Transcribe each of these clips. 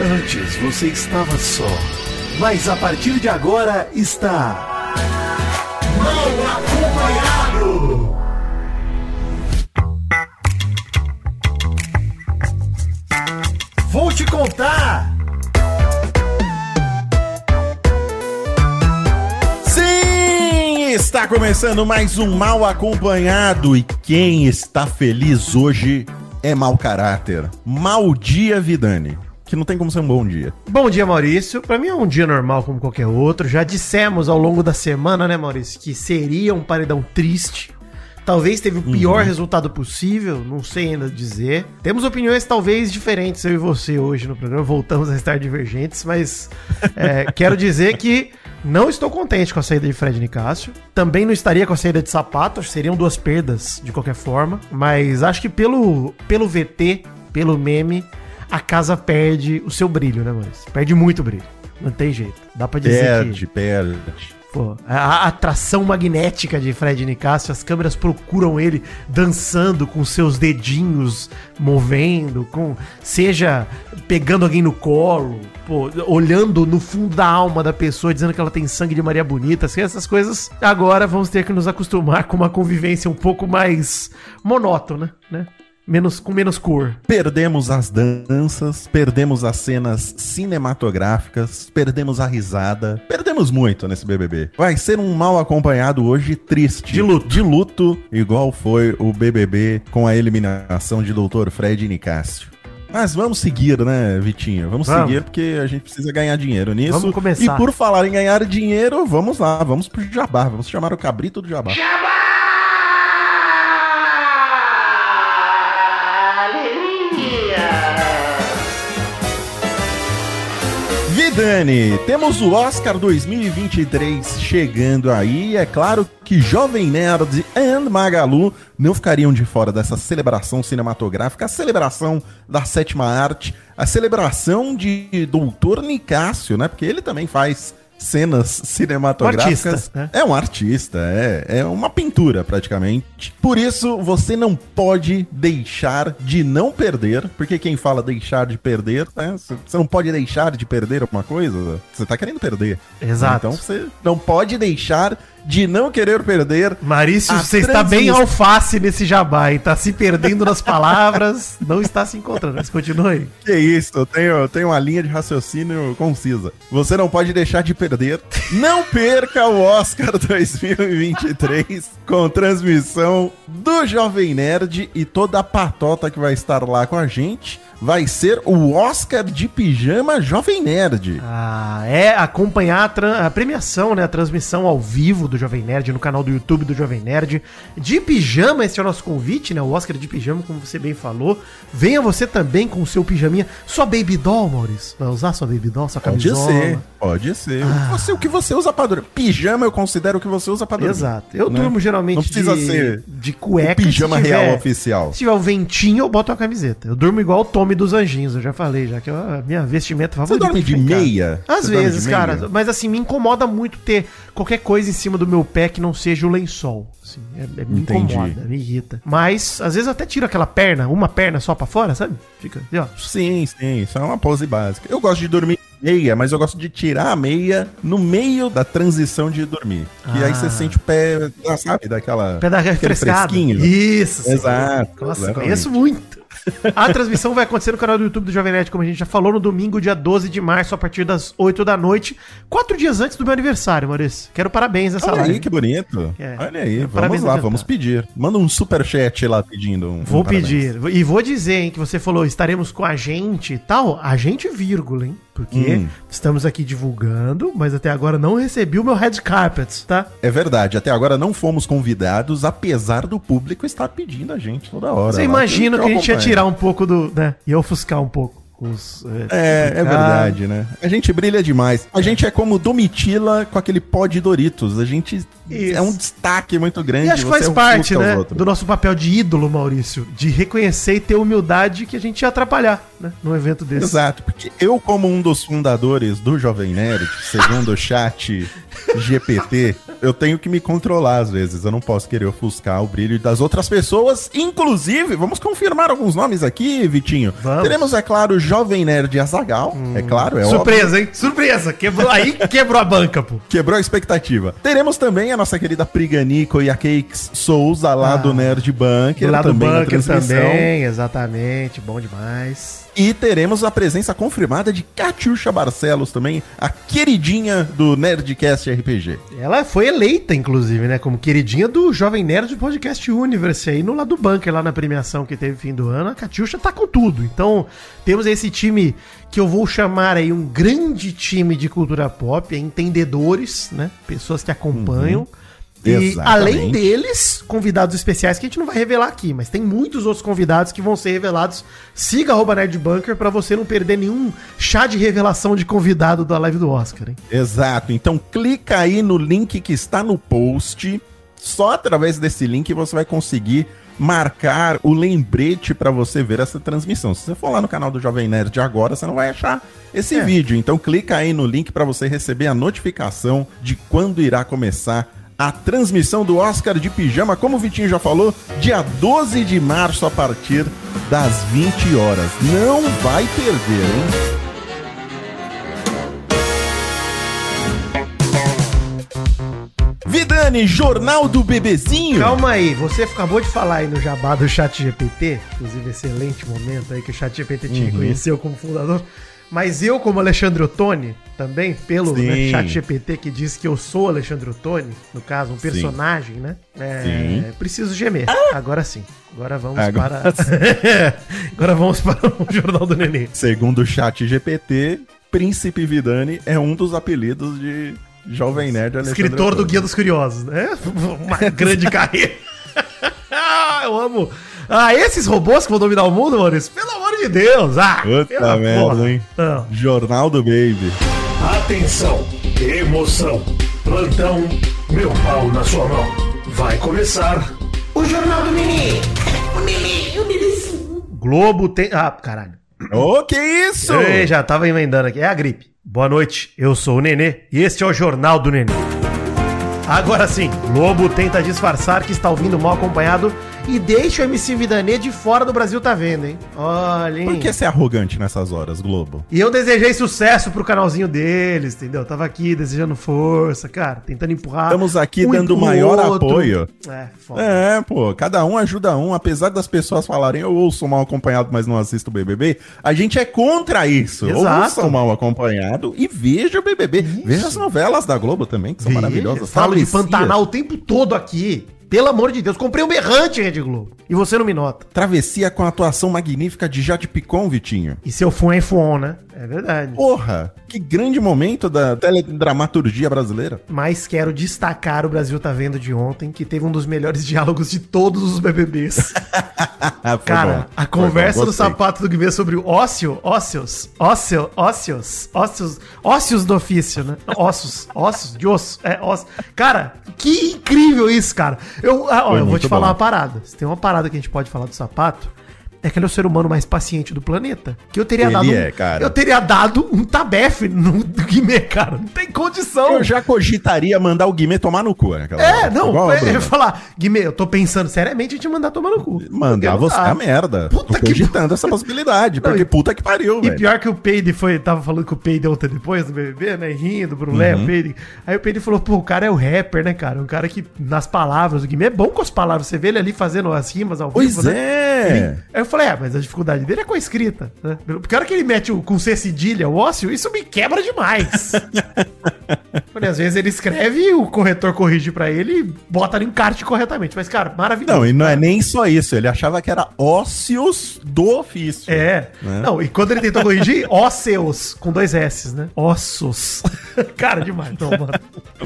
Antes você estava só, mas a partir de agora está. Mal acompanhado! Vou te contar! Sim, está começando mais um Mal Acompanhado e quem está feliz hoje é mau caráter. Mal dia, Vidani. Que não tem como ser um bom dia. Bom dia, Maurício. Pra mim é um dia normal como qualquer outro. Já dissemos ao longo da semana, né, Maurício, que seria um paredão triste. Talvez teve o pior resultado possível, não sei ainda dizer. Temos opiniões talvez diferentes, eu e você, hoje no programa. Voltamos a estar divergentes, mas é, quero dizer que não estou contente com a saída de Fred Nicásio. Também não estaria com a saída de Sapato, seriam duas perdas de qualquer forma. Mas acho que pelo, pelo VT, pelo meme, a casa perde o seu brilho, né, Maurício? Perde muito brilho. Não tem jeito. Dá pra dizer Perde, que. perde. Pô, a, a atração magnética de Fred Nicásio, as câmeras procuram ele dançando com seus dedinhos movendo, com seja pegando alguém no colo, pô, olhando no fundo da alma da pessoa, dizendo que ela tem sangue de Maria Bonita, assim, essas coisas. Agora vamos ter que nos acostumar com uma convivência um pouco mais monótona, né? Menos, com menos cor. Perdemos as danças, perdemos as cenas cinematográficas, perdemos a risada, perdemos muito nesse BBB. Vai ser um mal acompanhado hoje triste. De luto. De luto, igual foi o BBB com a eliminação de Dr. Fred Nicásio. Mas vamos seguir, né, Vitinho? Vamos, Vamos. seguir porque a gente precisa ganhar dinheiro nisso. Vamos começar. E por falar em ganhar dinheiro, vamos lá, vamos pro Jabá. Vamos chamar o cabrito do Jabá. Vidani, temos o Oscar 2023 chegando aí. É claro que Jovem Nerd e Magalu não ficariam de fora dessa celebração cinematográfica, a celebração da sétima arte, a celebração de Doutor Nicásio, né? Porque ele também faz cenas cinematográficas. Um artista, né? É um artista, é, é uma pintura praticamente. Por isso, você não pode deixar de não perder, porque quem fala deixar de perder, né? Você não pode deixar de perder alguma coisa, você tá querendo perder. Exato. Então você não pode deixar de não querer perder. Marício, você está bem alface nesse jabá, hein? Tá se perdendo nas palavras, não está se encontrando. Mas continue. Que isso, eu tenho, eu tenho uma linha de raciocínio concisa. Você não pode deixar de perder. Não perca o Oscar 2023 com transmissão do Jovem Nerd e toda a patota que vai estar lá com a gente. Vai ser o Oscar de Pijama Jovem Nerd. Ah, é acompanhar a, a premiação, né? A transmissão ao vivo do Jovem Nerd no canal do YouTube do Jovem Nerd. De pijama, esse é o nosso convite, né? O Oscar de pijama, como você bem falou. Venha você também com o seu pijaminha. Sua baby doll, Maurício. Vai usar sua baby doll, sua Pode camisola? ser, pode ser. Você, o que você usa pra dormir. Pijama eu considero o que você usa pra dormir. Exato. Eu né? durmo geralmente Não precisa de, ser de o cueca. pijama se tiver- real oficial. Se tiver o ventinho, eu boto uma camiseta. Eu durmo igual o Tommy dos Anjinhos, eu já falei, já que é a minha vestimenta Você favorita. dorme de meia? Às Você dorme vezes, de cara. meia? Mas assim, me incomoda muito ter qualquer coisa em cima do meu pé que não seja o lençol. Assim, é- é- me Entendi. incomoda, me irrita. Mas, às vezes eu até tiro aquela perna, uma perna só pra fora, sabe? Fica, assim, ó. Sim, sim, isso é uma pose básica. Eu gosto de dormir meia, mas eu gosto de tirar a meia no meio da transição de dormir. Que Ah. aí você sente o pé, ah, sabe, daquela... Pé da fresquinho. Isso. Exato, Nossa, exatamente. conheço muito. A transmissão vai acontecer no canal do YouTube do Jovem Nerd, como a gente já falou, no domingo, dia 12 de março, a partir das 8 da noite. Quatro dias antes do meu aniversário, Maurício. Quero parabéns nessa Olha live. aí, que bonito. É. Olha aí, vamos Parabéns lá, vamos pedir. Manda um superchat lá pedindo um Vou um pedir. E vou dizer, hein, que você falou, estaremos com a gente e tal. A gente, vírgula, hein? Porque Hum. estamos aqui divulgando, mas até agora não recebi o meu red carpet, tá? É verdade, até agora não fomos convidados, apesar do público estar pedindo a gente toda hora. Você lá. imagina Eu que a gente ia acompanho. Tirar um pouco do. né? Ia ofuscar um pouco. Os, É, é complicado. verdade, né? A gente brilha demais. A gente é como Domitila com aquele pó de Doritos. A gente Isso. é um destaque muito grande. E acho que faz parte, ofusca os né, do nosso papel de ídolo, Maurício, de reconhecer e ter humildade que a gente ia atrapalhar, né, num evento desse. Exato, porque eu, como um dos fundadores do Jovem Nerd, segundo o chat GPT, eu tenho que me controlar às vezes. Eu não posso querer ofuscar o brilho das outras pessoas. Inclusive, vamos confirmar alguns nomes aqui, Vitinho. Vamos. Teremos, é claro, Jovem Nerd Azagal. É claro, é óbvio. Surpresa, hein? Surpresa. Quebrou, aí quebrou a banca, pô. Quebrou a expectativa. Teremos também a nossa querida Priganico e a Cakes Souza lá Ah. do Nerd Bunker. Lá do também bunker também, exatamente. Bom demais. E teremos a presença confirmada de Catiuxa Barcelos também, a queridinha do Nerdcast RPG. Ela foi eleita, inclusive, né? Como queridinha do Jovem Nerd do Podcast Universe aí no lado do bunker, lá na premiação que teve fim do ano. A Catiuxa tá com tudo. Então, temos esse time que eu vou chamar aí um grande time de cultura pop, é entendedores, né? Pessoas que acompanham. E Exatamente. além deles, convidados especiais que a gente não vai revelar aqui, mas tem muitos outros convidados que vão ser revelados. Siga arroba Nerdbunker pra você não perder nenhum chá de revelação de convidado da live do Oscar, hein? Exato, então clica aí no link que está no post. Só através desse link você vai conseguir marcar o lembrete para você ver essa transmissão. Se você for lá no canal do Jovem Nerd agora, você não vai achar esse É. vídeo. Então clica aí no link para você receber a notificação de quando irá começar a transmissão do Oscar de Pijama, como o Vitinho já falou, dia 12 de março a partir das 20 horas. Não vai perder, hein? Vidani, Jornal do Bebezinho. Calma aí, você acabou de falar aí no jabá do Chat GPT, inclusive excelente momento aí que o Chat GPT te Uhum. reconheceu como fundador. Mas eu, como Alexandre Ottoni, também, pelo Sim. né, Chat GPT que diz que eu sou Alexandre Ottoni, no caso, um personagem, né? É, Sim. preciso gemer. Agora sim. Agora vamos Agora para. Agora vamos para o Jornal do Nenê. Segundo o chat GPT, Príncipe Vidani é um dos apelidos de Jovem Nerd Alexandre Escritor do. Guia dos Curiosos, né? Uma grande carreira. Ah, eu amo. Ah, esses robôs que vão dominar o mundo, Maurício? Pelo amor de Deus. Ah, Puta merda, porra. hein? Não. Jornal do Baby. Atenção, emoção, plantão, meu pau na sua mão. Vai começar o Jornal do Mini. O Mini, o Minizinho. Globo tem. Ah, caralho. Ô, que isso? Ei, já tava emendando aqui. É a gripe. Boa noite, eu sou o Nenê e este é o Jornal do Nenê. Agora sim, Globo tenta disfarçar que está ouvindo mal acompanhado e deixa o MC Vidanê de fora do Brasil tá vendo, hein? Olha, hein? Por que ser arrogante nessas horas, Globo? E eu desejei sucesso pro canalzinho deles, entendeu? Tava aqui desejando força, cara, tentando empurrar. Estamos aqui um dando maior outro. apoio. É, foda. É, pô, cada um ajuda um, apesar das pessoas falarem eu ouço mal acompanhado, mas não assisto o BBB, a gente é contra isso. Exato. Ouça o mal acompanhado e veja o BBB. Veja as novelas da Globo também, que são Veja, maravilhosas. Falo de. Pantanal o tempo todo aqui. Pelo amor de Deus, comprei um berrante, Rede Globo. E você não me nota. Travessia com a atuação magnífica de Jade Picon, Vitinho. E seu fone é fone, né? É verdade. Porra, que grande momento da teledramaturgia brasileira. Mas quero destacar o Brasil tá vendo de ontem, que teve um dos melhores diálogos de todos os BBBs. Cara, bom. a conversa bom, do sapato do Guimê sobre o ócio, ócios, ócio, ócios, ócios, ócios do ofício, né? Ossos, ossos, de osso, é, osso. Cara, que incrível isso, cara. Eu, ah, ó, eu vou te falar bom. uma parada. Se tem uma parada que a gente pode falar do sapato, é que ele é o ser humano mais paciente do planeta. Que eu teria Ele dado. um- é, cara. Eu teria dado um tabefe no Guimê, cara. Não tem condição. Eu já cogitaria mandar o Guimê tomar no cu. naquela É, hora. não, Igual a eu ia falar, Guimê, eu tô pensando seriamente em te mandar tomar no cu. Mandar você dá. a merda. Puta Tô que cogitando essa possibilidade. Não, porque e- puta que pariu, E velho. pior que o Peide foi, tava falando com o Peide ontem depois do BBB, né? Rindo, Brulé, Uhum. o Peide. Aí o Peide falou, pô, o cara é o rapper, né, cara? Um cara que, nas palavras, o Guimê é bom com as palavras. Você vê ele ali fazendo as rimas ao Pois né? é. Ele- Aí eu falei, é, mas a dificuldade dele é com a escrita, né? Porque a hora que ele mete o, com C cedilha, o ócio, isso me quebra demais. Porque às vezes ele escreve, o corretor corrige pra ele e bota no encarte corretamente. Mas, cara, maravilhoso. Não, e não é nem só isso. Ele achava que era ócios do ofício. É. Né? Não, e quando ele tentou corrigir, ósseos, com dois S, né? Ossos. cara, demais. Não, mano.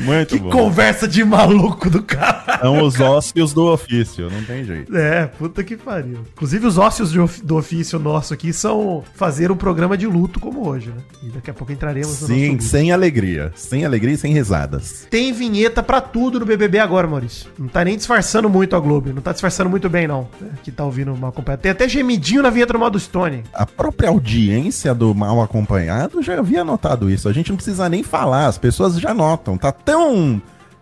Muito Que bom. conversa de maluco do cara. São os ócios do ofício, não tem jeito. É, puta que pariu. Inclusive, os ócios de of- do ofício nosso aqui são fazer um programa de luto como hoje, né? E daqui a pouco entraremos Sim, sem alegria. Sem alegria e sem risadas. Tem vinheta pra tudo no BBB agora, Maurício. Não tá nem disfarçando muito a Globo. Não tá disfarçando muito bem, não. né? Que tá ouvindo mal acompanhado. Tem até gemidinho na vinheta do modo Stone. A própria audiência do mal acompanhado já havia notado isso. A gente não precisa nem falar, as pessoas já notam. Tá tão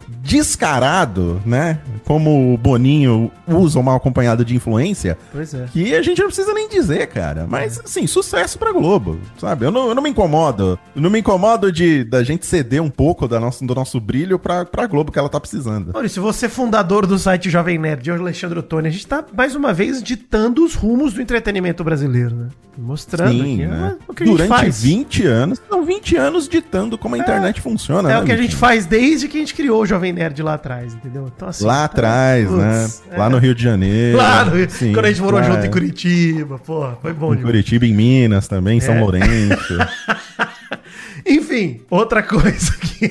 descarado, né? Como o Boninho usa o mal acompanhado de influência, Pois é. que a gente não precisa nem dizer, cara. Mas, assim, sucesso pra Globo, sabe? Eu não, eu não me incomodo. Eu não me incomodo de da gente ceder um pouco da nossa, do nosso brilho pra, pra Globo que ela tá precisando. Maurício, você é fundador do site Jovem Nerd, Alexandre Ottoni, a gente tá mais uma vez ditando os rumos do entretenimento brasileiro, né? Mostrando Sim, aqui né? é o que a gente Durante faz. 20 anos, são 20 anos ditando como a internet funciona, É né, o que a gente faz desde que a gente criou o Jovem Nerd lá atrás, entendeu? Então, assim, Lá tá- atrás, né? É. Lá no Rio de Janeiro. Lá no- Sim, quando a gente morou lá junto em Curitiba, pô, foi bom Em demais. Curitiba, em Minas também, São É. Lourenço. Enfim, outra coisa que.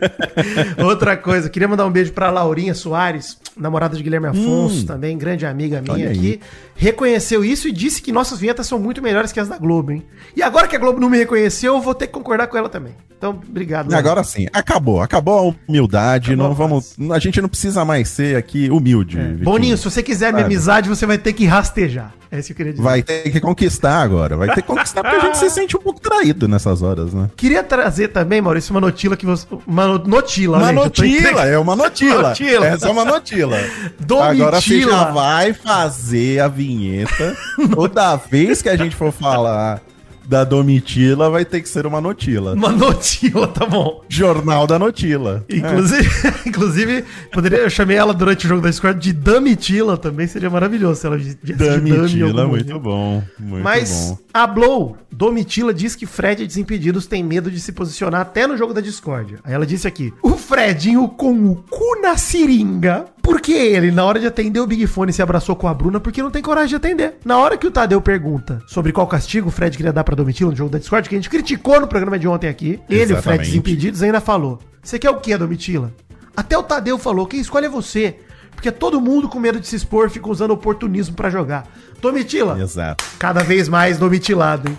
outra coisa, queria mandar um beijo pra Laurinha Soares, namorada de Guilherme Afonso, Hum. também, grande amiga minha aqui. Reconheceu isso e disse que nossas vinhetas são muito melhores que as da Globo, hein? E agora que a Globo não me reconheceu, eu vou ter que concordar com ela também. Então, obrigado. Laurinha. Agora sim, acabou. Acabou a humildade. Acabou não a vamos, a gente não precisa mais ser aqui humilde. É. Boninho, se você quiser minha amizade, você vai ter que rastejar. É isso que eu queria dizer. Vai ter que conquistar agora. Vai ter que conquistar porque a gente se sente um pouco traído nessas horas, né? Queria trazer também, Maurício, uma notila que você. Uma no- notila, Uma gente, notila, é uma notila. Notila. Essa é uma notila. Domitila. Agora você já vai fazer a vinheta. Toda vez que a gente for falar da Domitila, vai ter que ser uma notila. Uma notila, tá bom. Jornal da Notila. Inclusive, inclusive poderia, eu chamei ela durante o jogo da Discord de Damitila também, seria maravilhoso se ela Dami em Damitila, algum muito bom. Muito Mas bom. a Blow, Domitila, diz que Fred e Desimpedidos tem medo de se posicionar até no jogo da Discord. Aí ela disse aqui: o Fredinho com o cu na seringa. Porque ele, na hora de atender o Big Fone, se abraçou com a Bruna porque não tem coragem de atender. Na hora que o Tadeu pergunta sobre qual castigo o Fred queria dar pra Domitila no jogo da Discord, que a gente criticou no programa de ontem aqui, ele, o Fred Exatamente. Desimpedidos, ainda falou: Você quer o que, Domitila? Até o Tadeu falou: quem escolhe é você. Porque todo mundo com medo de se expor fica usando oportunismo pra jogar. Domitila, Exato. cada vez mais domitilado, hein?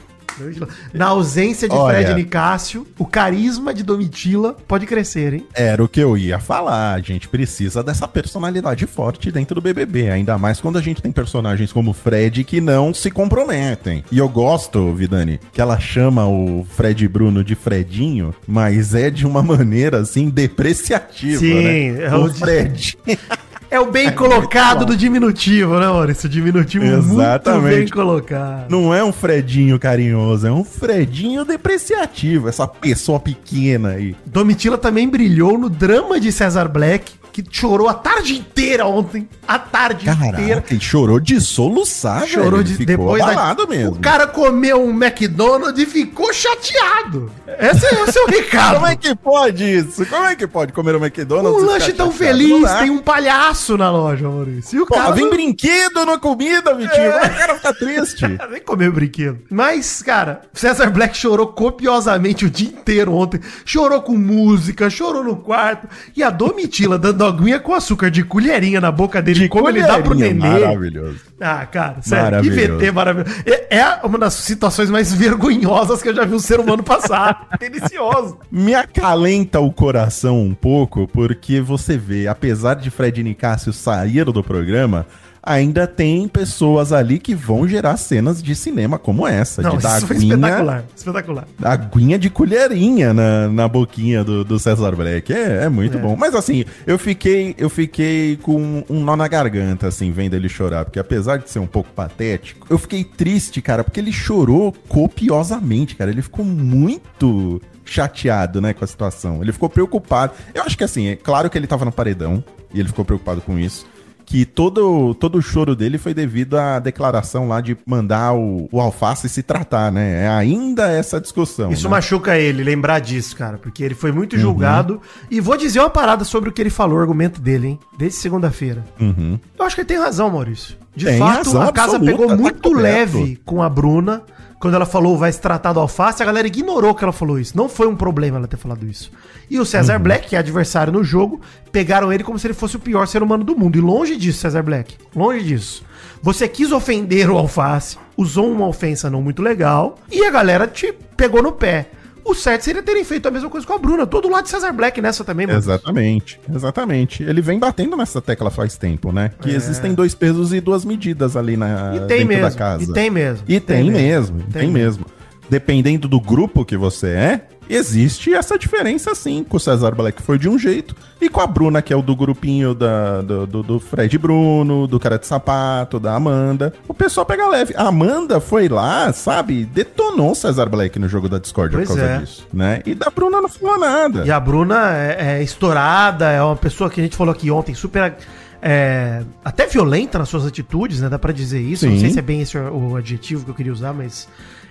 Na ausência de Olha. Fred Nicásio, o carisma de Domitila pode crescer, hein? Era o que eu ia falar. A gente precisa dessa personalidade forte dentro do BBB. Ainda mais quando a gente tem personagens como o Fred que não se comprometem. E eu gosto, Vidani, que ela chama o Fred Bruno de Fredinho, mas é de uma maneira assim depreciativa, Sim, né? é o Fred. É o bem colocado do diminutivo, né, Maurício? Diminutivo muito bem Exatamente. colocado. Não é um Fredinho carinhoso, é um Fredinho depreciativo. Essa pessoa pequena aí. Domitila também brilhou no drama de Cesar Black, que chorou a tarde inteira ontem. A tarde inteira. Caraca, ele chorou de soluçar, Chorou de depois abalado da, mesmo. O cara comeu um McDonald's e ficou chateado. Esse, é- o recado. Como é que pode isso? Como é que pode comer um McDonald's? um lanche tão feliz, tem um palhaço na loja, Maurício. E o Pô, cara vem não- brinquedo na comida, Vitinho. É o cara fica triste? Nem comeu brinquedo. Mas, cara, Cesar Black chorou copiosamente o dia inteiro ontem. Chorou com música, chorou no quarto. E a Domitila dando aguinha com açúcar de colherinha na boca dele, como ele dá pro nenê. Maravilhoso. Ah, cara, sério, que Maravilhoso. VT maravilhoso. É, é uma das situações mais vergonhosas que eu já vi um ser humano passar. Delicioso. Me acalenta o coração um pouco, porque você vê, apesar de Fred Nicásio sair do programa, ainda tem pessoas ali que vão gerar cenas de cinema como essa, Não, de dar isso foi aguinha, espetacular. Espetacular. aguinha de colherinha na, na boquinha do, do César Black. É, é muito É. bom. Mas assim, eu fiquei, eu fiquei com um nó na garganta, assim, vendo ele chorar. Porque apesar de ser um pouco patético, eu fiquei triste, cara, porque ele chorou copiosamente, cara. Ele ficou muito chateado, né, com a situação. Ele ficou preocupado. Eu acho que assim, é claro que ele tava no paredão e ele ficou preocupado com isso. Que todo, todo o choro dele foi devido à declaração lá de mandar o, o alface se tratar, né? É ainda essa discussão. Isso né? machuca ele, lembrar disso, cara, porque ele foi Uhum. muito julgado. E vou dizer uma parada sobre o que ele falou, o argumento dele, hein? Desde segunda-feira. Uhum. Eu acho que ele tem razão, Maurício. De Tem fato, a casa pegou tá muito leve com a Bruna. Quando ela falou vai se tratar do alface, a galera ignorou que ela falou isso. Não foi um problema ela ter falado isso. E o Cesar Black, que é adversário no jogo, pegaram ele como se ele fosse o pior ser humano do mundo. E longe disso, Cesar Black. Longe disso. Você quis ofender o alface, usou uma ofensa não muito legal, e a galera te pegou no pé. O certo seria terem feito a mesma coisa com a Bruna. Todo lado de Cesar Black nessa também, mano. Exatamente, exatamente. Ele vem batendo nessa tecla faz tempo, né? Que É. existem dois pesos e duas medidas ali na E tem dentro mesmo. da casa. E tem mesmo. E tem, mesmo, Tem tem, mesmo. Dependendo do grupo que você é, existe essa diferença sim. Com o César Black foi de um jeito, e com a Bruna, que é o do grupinho da, do, do, do Fred Bruno, do cara de sapato, da Amanda, o pessoal pega leve. A Amanda foi lá, sabe, detonou o César Black no jogo da Discord Pois por causa é. disso, né? E da Bruna não falou nada. E a Bruna é, é estourada, é uma pessoa que a gente falou aqui ontem, super. é, até violenta nas suas atitudes, né? Dá pra dizer isso. Não Sim. sei se é bem esse o adjetivo que eu queria usar, mas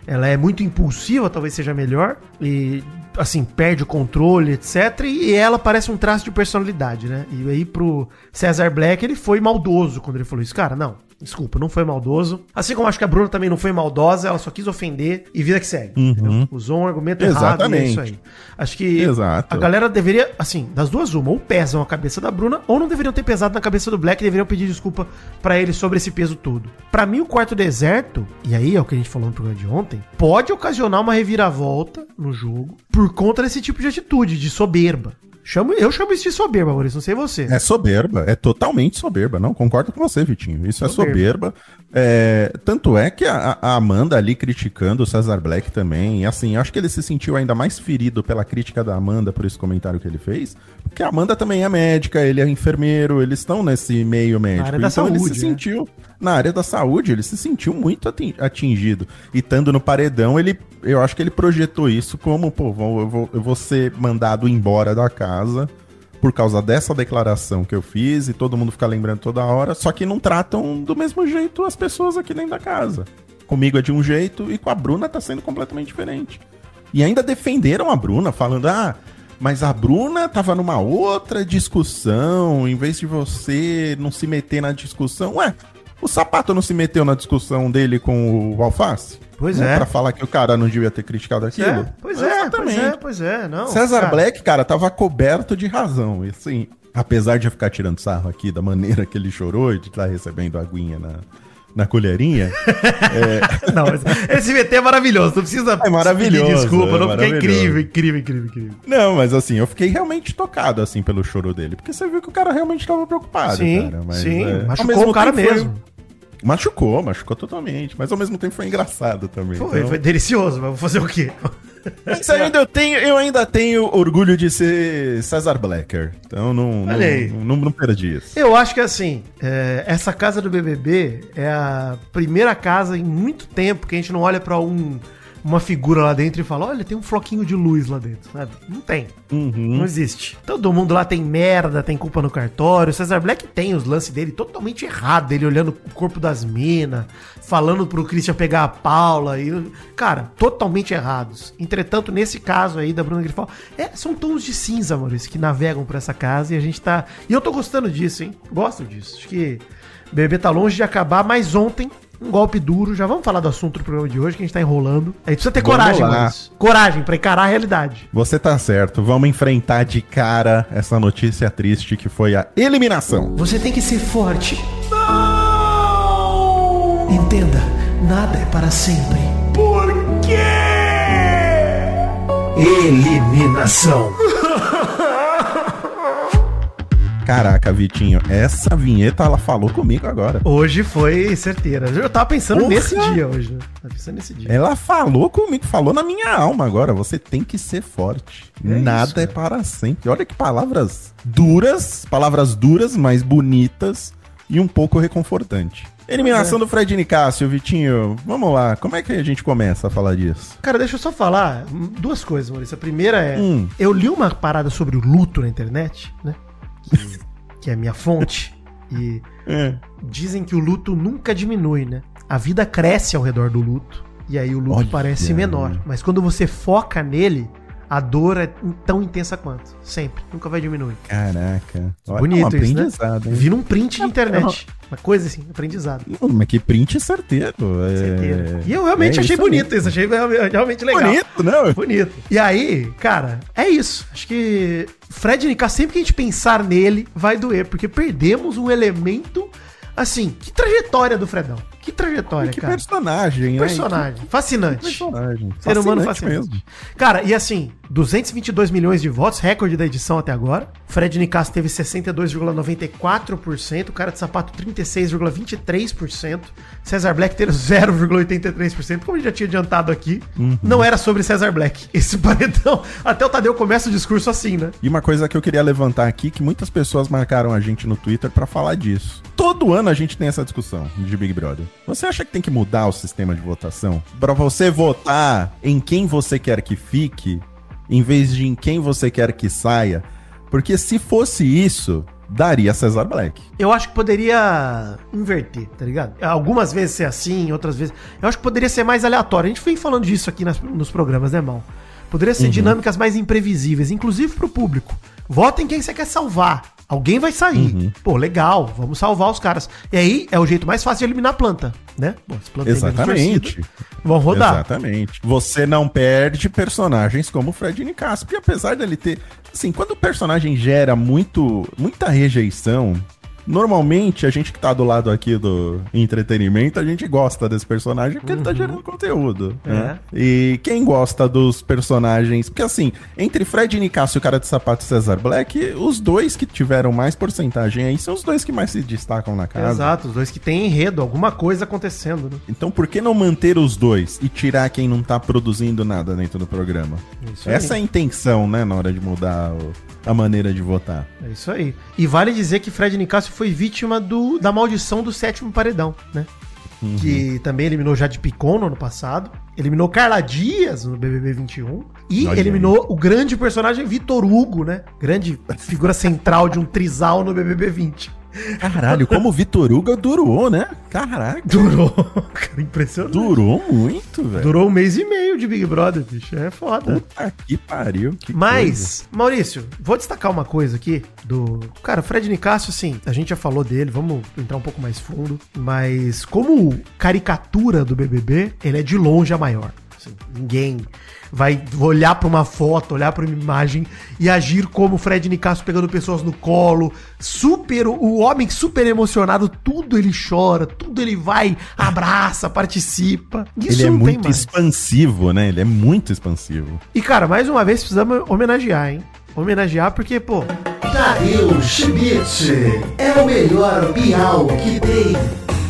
ela é muito impulsiva, talvez seja melhor. E, assim, perde o controle, etc. E ela parece um traço de personalidade, né? E aí pro César Black, ele foi maldoso quando ele falou isso. Cara, não. Desculpa, não foi maldoso. Assim como acho que a Bruna também não foi maldosa, ela só quis ofender e vida que segue. entendeu? Usou um argumento errado e é Exatamente. isso aí. Acho que Exato. a galera deveria, assim, das duas uma, ou pesam a cabeça da Bruna, ou não deveriam ter pesado na cabeça do Black, deveriam pedir desculpa pra ele sobre esse peso todo. Pra mim, o quarto deserto, e aí é o que a gente falou no programa de ontem, pode ocasionar uma reviravolta no jogo por conta desse tipo de atitude, de soberba. Chamo, eu chamo isso de soberba, Maurício, não sei você. É soberba, é totalmente soberba. Não, concordo com você, Vitinho. Isso é Soberba. soberba. É, tanto é que a, a Amanda ali criticando o Cesar Black também. E assim, acho que ele se sentiu ainda mais ferido pela crítica da Amanda por esse comentário que ele fez. Porque a Amanda também é médica, ele é enfermeiro, eles estão nesse meio médico. área da então ele saúde, se né? sentiu, na área da saúde, ele se sentiu muito ati- atingido. E estando no paredão, ele, eu acho que ele projetou isso como, pô, eu vou, eu vou ser mandado embora da casa por causa dessa declaração que eu fiz e todo mundo fica lembrando toda hora, só que não tratam do mesmo jeito as pessoas aqui dentro da casa. Comigo é de um jeito e com a Bruna tá sendo completamente diferente. E ainda defenderam a Bruna, falando: ah, mas a Bruna tava numa outra discussão, em vez de você não se meter na discussão. Ué, o sapato não se meteu na discussão dele com o Alface? Pois Né, é. Pra falar que o cara não devia ter criticado aquilo? É, pois é, pois é, pois é, não. César cara. Black, cara, tava coberto de razão. E assim, apesar de eu ficar tirando sarro aqui da maneira que ele chorou e de estar recebendo aguinha na, na colherinha, Não, mas esse VT é maravilhoso, não precisa É maravilhoso, pedir desculpa, é não, é maravilhoso. incrível, incrível, incrível, incrível. Não, mas assim, eu fiquei realmente tocado, assim, pelo choro dele. Porque você viu que o cara realmente tava preocupado, Sim, cara. Mas, sim, é, machucou mesmo o cara tempo foi- mesmo. Machucou, machucou totalmente. Mas ao mesmo tempo foi engraçado também. Foi, então- foi delicioso, mas vou fazer o quê? Mas ainda eu, tenho, eu ainda tenho orgulho de ser César Blacker. Então não, não, não, não perdi isso. Eu acho que assim, é, essa casa do BBB é a primeira casa em muito tempo que a gente não olha pra um, uma figura lá dentro e fala, olha, tem um floquinho de luz lá dentro, sabe? Não tem. Uhum. Não existe. Todo mundo lá tem merda, tem culpa no cartório. Cesar Black tem os lances dele totalmente errado. Ele olhando o corpo das minas, falando pro Christian pegar a Paula. E, cara, totalmente errados. Entretanto, nesse caso aí da Bruna Grifal, é, são tons de cinza, Maurício, que navegam por essa casa e a gente tá. E eu tô gostando disso, hein? Gosto disso. Acho que o BBB tá longe de acabar, mas ontem. Um golpe duro, já vamos falar do assunto do programa de hoje, que a gente tá enrolando. A gente precisa ter Vamos coragem, lá. Maurício. Coragem pra encarar a realidade. Você tá certo. Vamos enfrentar de cara essa notícia triste que foi a eliminação. Você tem que ser forte. Entenda, nada é para sempre. Por quê? Eliminação. Caraca, Vitinho, essa vinheta ela falou comigo agora. Hoje foi certeira. Eu tava pensando Porra! nesse dia hoje. né? Tava pensando nesse dia. Ela falou comigo, falou na minha alma agora. Você tem que ser forte. Nada isso, é para sempre. Olha que palavras duras, palavras duras, mas bonitas e um pouco reconfortante. Eliminação do Fred Nicásio, Vitinho. Vamos lá, como é que a gente começa a falar disso? Cara, deixa eu só falar duas coisas, Maurício. A primeira é. Hum. Eu li uma parada sobre o luto na internet, né? Que, que é a minha fonte. E É. dizem que o luto nunca diminui, né? A vida cresce ao redor do luto. E aí o luto Olha. parece menor. Mas quando você foca nele, a dor é tão intensa quanto. Sempre. Nunca vai diminuir. Caraca. Olha, Bonito um isso, né? aprendizado, hein? Vi num print de internet. Uma coisa assim, aprendizado. Hum, Mas que print certeiro. É... Certeiro. E eu realmente é achei isso bonito aí. isso, achei realmente legal. Bonito, não? Bonito. E aí, cara, é isso. Acho que Fred Nicá, sempre que a gente pensar nele, vai doer, porque perdemos um elemento. Assim, que trajetória do Fredão. Que trajetória, Que cara. personagem, né? Personagem. Que Fascinante. personagem. Ser humano Fascinante fascinante. Cara, e assim, 222 milhões de votos, recorde da edição até agora. Fred Nicasso teve 62,94%, o cara de sapato 36,23%, Cesar Black teve 0,83%, como a gente já tinha adiantado aqui. Não era sobre Cesar Black. Esse paredão, até o Tadeu começa o discurso assim, né? E uma coisa que eu queria levantar aqui, que muitas pessoas marcaram a gente no Twitter pra falar disso. Todo ano a gente tem essa discussão de Big Brother. Você acha que tem que mudar o sistema de votação? Pra você votar em quem você quer que fique, em vez de em quem você quer que saia? Porque se fosse isso, daria Cesar Black. Eu acho que poderia inverter, tá ligado? Algumas vezes ser assim, outras vezes. Eu acho que poderia ser mais aleatório. A gente vem falando disso aqui nas- nos programas, né, mal? Poderia ser dinâmicas mais imprevisíveis, inclusive pro público. Vota em quem você quer salvar. Alguém vai sair. Pô, legal, vamos salvar os caras. E aí é o jeito mais fácil de eliminar a planta, né? Pô, as plantas Exatamente. Vão rodar. Exatamente. Você não perde personagens como o Fred Nicasso. Porque apesar dele ter. Assim, quando o personagem gera muito, muita rejeição. Normalmente, a gente que tá do lado aqui do entretenimento, a gente gosta desse personagem porque ele tá gerando conteúdo. né? E quem gosta dos personagens. Porque assim, entre Fred Nicasso e o cara de sapato Cesar Black, os dois que tiveram mais porcentagem aí são os dois que mais se destacam na casa. Exato, os dois que têm enredo, alguma coisa acontecendo, né? Então por que não manter os dois e tirar quem não tá produzindo nada dentro do programa? Isso aí. Essa é a intenção, né, na hora de mudar o- a maneira de votar. É isso aí. E vale dizer que Fred Nicásio foi vítima do, da maldição do sétimo paredão, né? Que também eliminou Jade Picon no ano passado. Eliminou Carla Dias no BBB 21. E Olha eliminou o grande personagem Vitor Hugo, né? Grande figura central de um trisal no BBB 20. Caralho, como o Vitor Hugo durou, né? Caraca, Durou. Cara, impressionante. durou muito, velho. Durou um mês e meio de Big Brother, bicho. É foda. Puta que pariu. Que coisa. Mas, Maurício, vou destacar uma coisa aqui do. Cara, o Fred Nicásio, assim, a gente já falou dele, vamos entrar um pouco mais fundo. Mas, como caricatura do BBB, ele é de longe a maior. Assim, ninguém vai olhar pra uma foto, olhar pra uma imagem e agir como o Fred Nicásio pegando pessoas no colo, super, o homem super emocionado, tudo ele chora, tudo ele vai, abraça, participa. Isso Ele é não tem muito mais. expansivo, né? Ele é muito expansivo. E, cara, mais uma vez precisamos homenagear, hein? Homenagear porque, pô, Tadeu Schmidt é o melhor Bial que tem.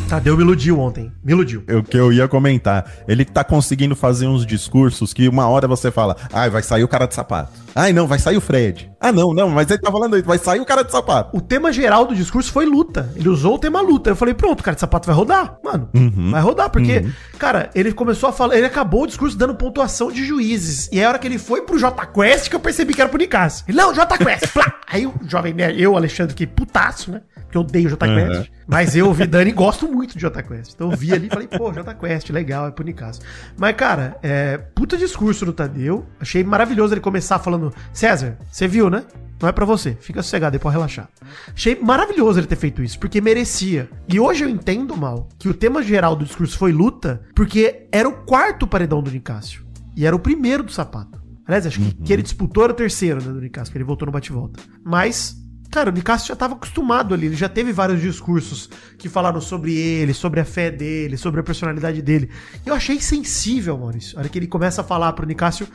Tadeu me iludiu ontem. Me iludiu. É O que eu ia comentar. Ele tá conseguindo fazer uns discursos que uma hora você fala, ai, vai sair o cara de sapato. Ai, não, vai sair o Fred. Ah, não, não, mas ele tá falando isso, vai sair o cara de sapato. O tema geral do discurso foi luta. Ele usou o tema luta. Eu falei, pronto, cara de sapato vai rodar. Mano, vai rodar, porque, cara, ele começou a falar. Ele acabou o discurso dando pontuação de juízes. E aí, a hora que ele foi pro J Quest, que eu percebi que era pro Nicasso. Não, J Quest. Aí o jovem eu, Alexandre, fiquei putaço, né? Porque eu odeio J Quest. Mas eu, Vidani, gosto muito de J Quest. Então eu vi ali e falei, pô, J Quest, legal, é pro Nicasso. Mas, cara, é, puta discurso do Tadeu. Achei maravilhoso ele começar falando, César, você viu, né? Não é pra você. Fica sossegado aí, pode relaxar. Achei maravilhoso ele ter feito isso, porque merecia. E hoje eu entendo, mal, que o tema geral do discurso foi luta, porque era o quarto paredão do Nicásio. E era o primeiro do sapato. Aliás, acho que, que ele disputou era o terceiro, né, do Nicásio, porque ele voltou no bate-volta. Mas, cara, o Nicásio já tava acostumado ali, ele já teve vários discursos que falaram sobre ele, sobre a fé dele, sobre a personalidade dele. Eu achei sensível, Maurício, a hora que ele começa a falar pro Nicásio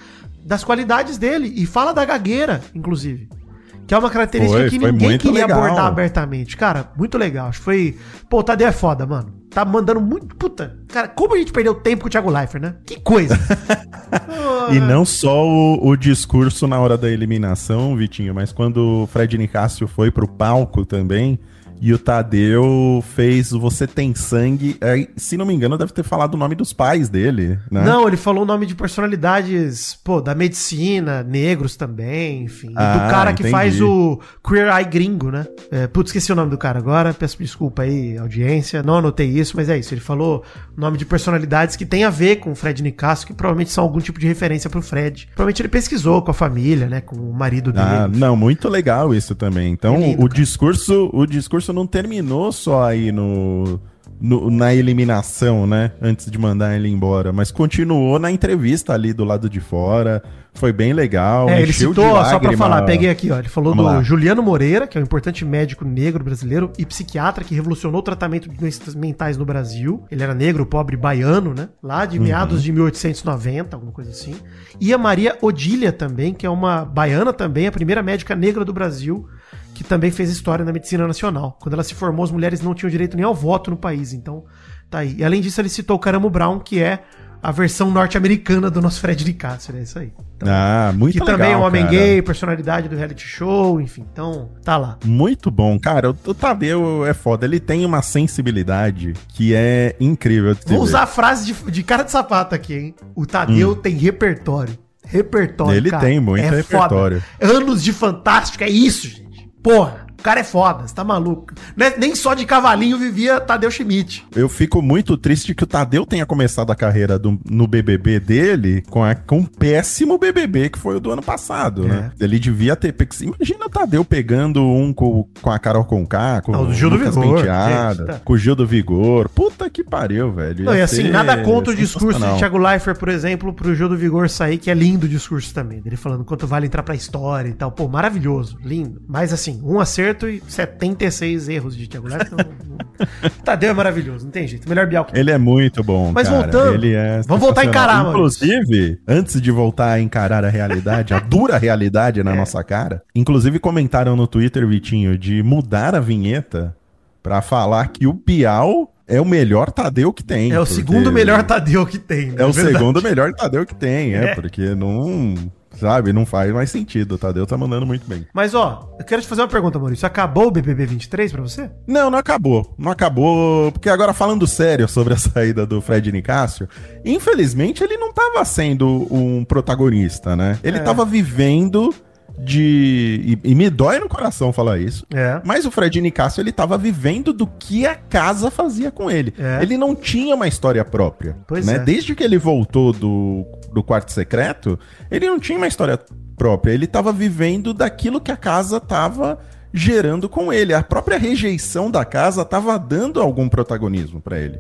das qualidades dele, e fala da gagueira, inclusive. Que é uma característica Foi, que ninguém queria legal. abordar abertamente. Cara, muito legal. Acho que foi. Pô, o Tadeu é foda, mano. Tá mandando muito. Puta. Cara, como a gente perdeu tempo com o Thiago Leifert, né? Que coisa. E não só o, o discurso na hora da eliminação, Vitinho, mas quando o Fred Nicásio foi pro palco também, e o Tadeu fez o Você Tem Sangue, aí, se não me engano, deve ter falado o nome dos pais dele, né? Não, ele falou o nome de personalidades, pô, da medicina, negros também, enfim. E Ah, do cara que entendi. faz o Queer Eye Gringo, né? É, putz, esqueci o nome do cara agora, peço desculpa aí, audiência. Não anotei isso, mas é isso. Ele falou o nome de personalidades que tem a ver com o Fred Nicasso, que provavelmente são algum tipo de referência pro Fred. Provavelmente ele pesquisou com a família, né? Com o marido dele. Ah, não, muito legal isso também. Então, Que lindo, o cara. discurso, o discurso não terminou só aí no no- na eliminação, né? Antes de mandar ele embora. Mas continuou na entrevista ali do lado de fora. Foi bem legal. É, ele citou, ó, só pra lágrima. falar, peguei aqui, ó. Ele falou Vamos do lá. Juliano Moreira, que é um importante médico negro brasileiro e psiquiatra que revolucionou o tratamento de doenças mentais no Brasil. Ele era negro, pobre, baiano, né? Lá de meados de 1890, alguma coisa assim. E a Maria Odília também, que é uma baiana também, a primeira médica negra do Brasil, que também fez história na medicina nacional. Quando ela se formou, as mulheres não tinham direito nem ao voto no país. Então, tá aí. E além disso, ele citou o Caramo Brown, que é a versão norte-americana do nosso Fred Nicásio, é isso aí. Então, Ah, muito que legal. também é um homem cara. gay, personalidade do reality show, enfim. Então, tá lá. Muito bom, cara. O, Tadeu é foda. Ele tem uma sensibilidade que é incrível. de Vou ver. usar a frase de, de cara de sapato aqui, hein? O Tadeu tem repertório. Repertório, Hum. Ele tem muito repertório. foda. Anos de fantástico, é isso, gente. Porra, o cara é foda, você tá maluco. Não é- nem só de cavalinho vivia Tadeu Schmidt. Eu fico muito triste que o Tadeu tenha começado a carreira do- no BBB dele com, a- com um péssimo BBB que foi o do ano passado, É. né? Ele devia ter. Imagina o Tadeu pegando um com, com a Carol Conká, com Ah, o do Gil do Lucas Vigor, Penteado, gente, tá. com o Gil do Vigor. Puta que pariu, velho. Não, e assim, nada contra o discurso de sensacional. Thiago Leifert, por exemplo, pro Gil do Vigor sair, que é lindo o discurso também. Ele falando quanto vale entrar pra história e tal. Pô, maravilhoso, lindo. Mas assim, um acerto e 76 erros de Thiago Leifert. não- não- Tadeu é maravilhoso, não tem jeito. Melhor Bial que Ele é muito bom, Mas cara. voltando, Ele é vamos voltar a encarar, Inclusive, antes de voltar a encarar a realidade, a dura realidade É. na nossa cara, inclusive comentaram no Twitter, Vitinho, de mudar a vinheta pra falar que o Bial é o melhor Tadeu que tem. É o porque segundo melhor Tadeu que tem. né? É o verdade. segundo melhor Tadeu que tem, é, É. porque não, sabe, não faz mais sentido. O Tadeu tá mandando muito bem. Mas ó, eu quero te fazer uma pergunta, Maurício. Acabou o BBB 23 pra você? Não, não acabou. Não acabou. Porque agora, falando sério sobre a saída do Fred Nicásio, infelizmente ele não tava sendo um protagonista, né? Ele É. tava vivendo de. E, e me dói no coração falar isso. É. Mas o Fred Nicásio, ele tava vivendo do que a casa fazia com ele. É. Ele não tinha uma história própria. Pois né? é. Desde que ele voltou do, do quarto secreto, ele não tinha uma história própria. Ele tava vivendo daquilo que a casa tava gerando com ele. A própria rejeição da casa tava dando algum protagonismo pra ele.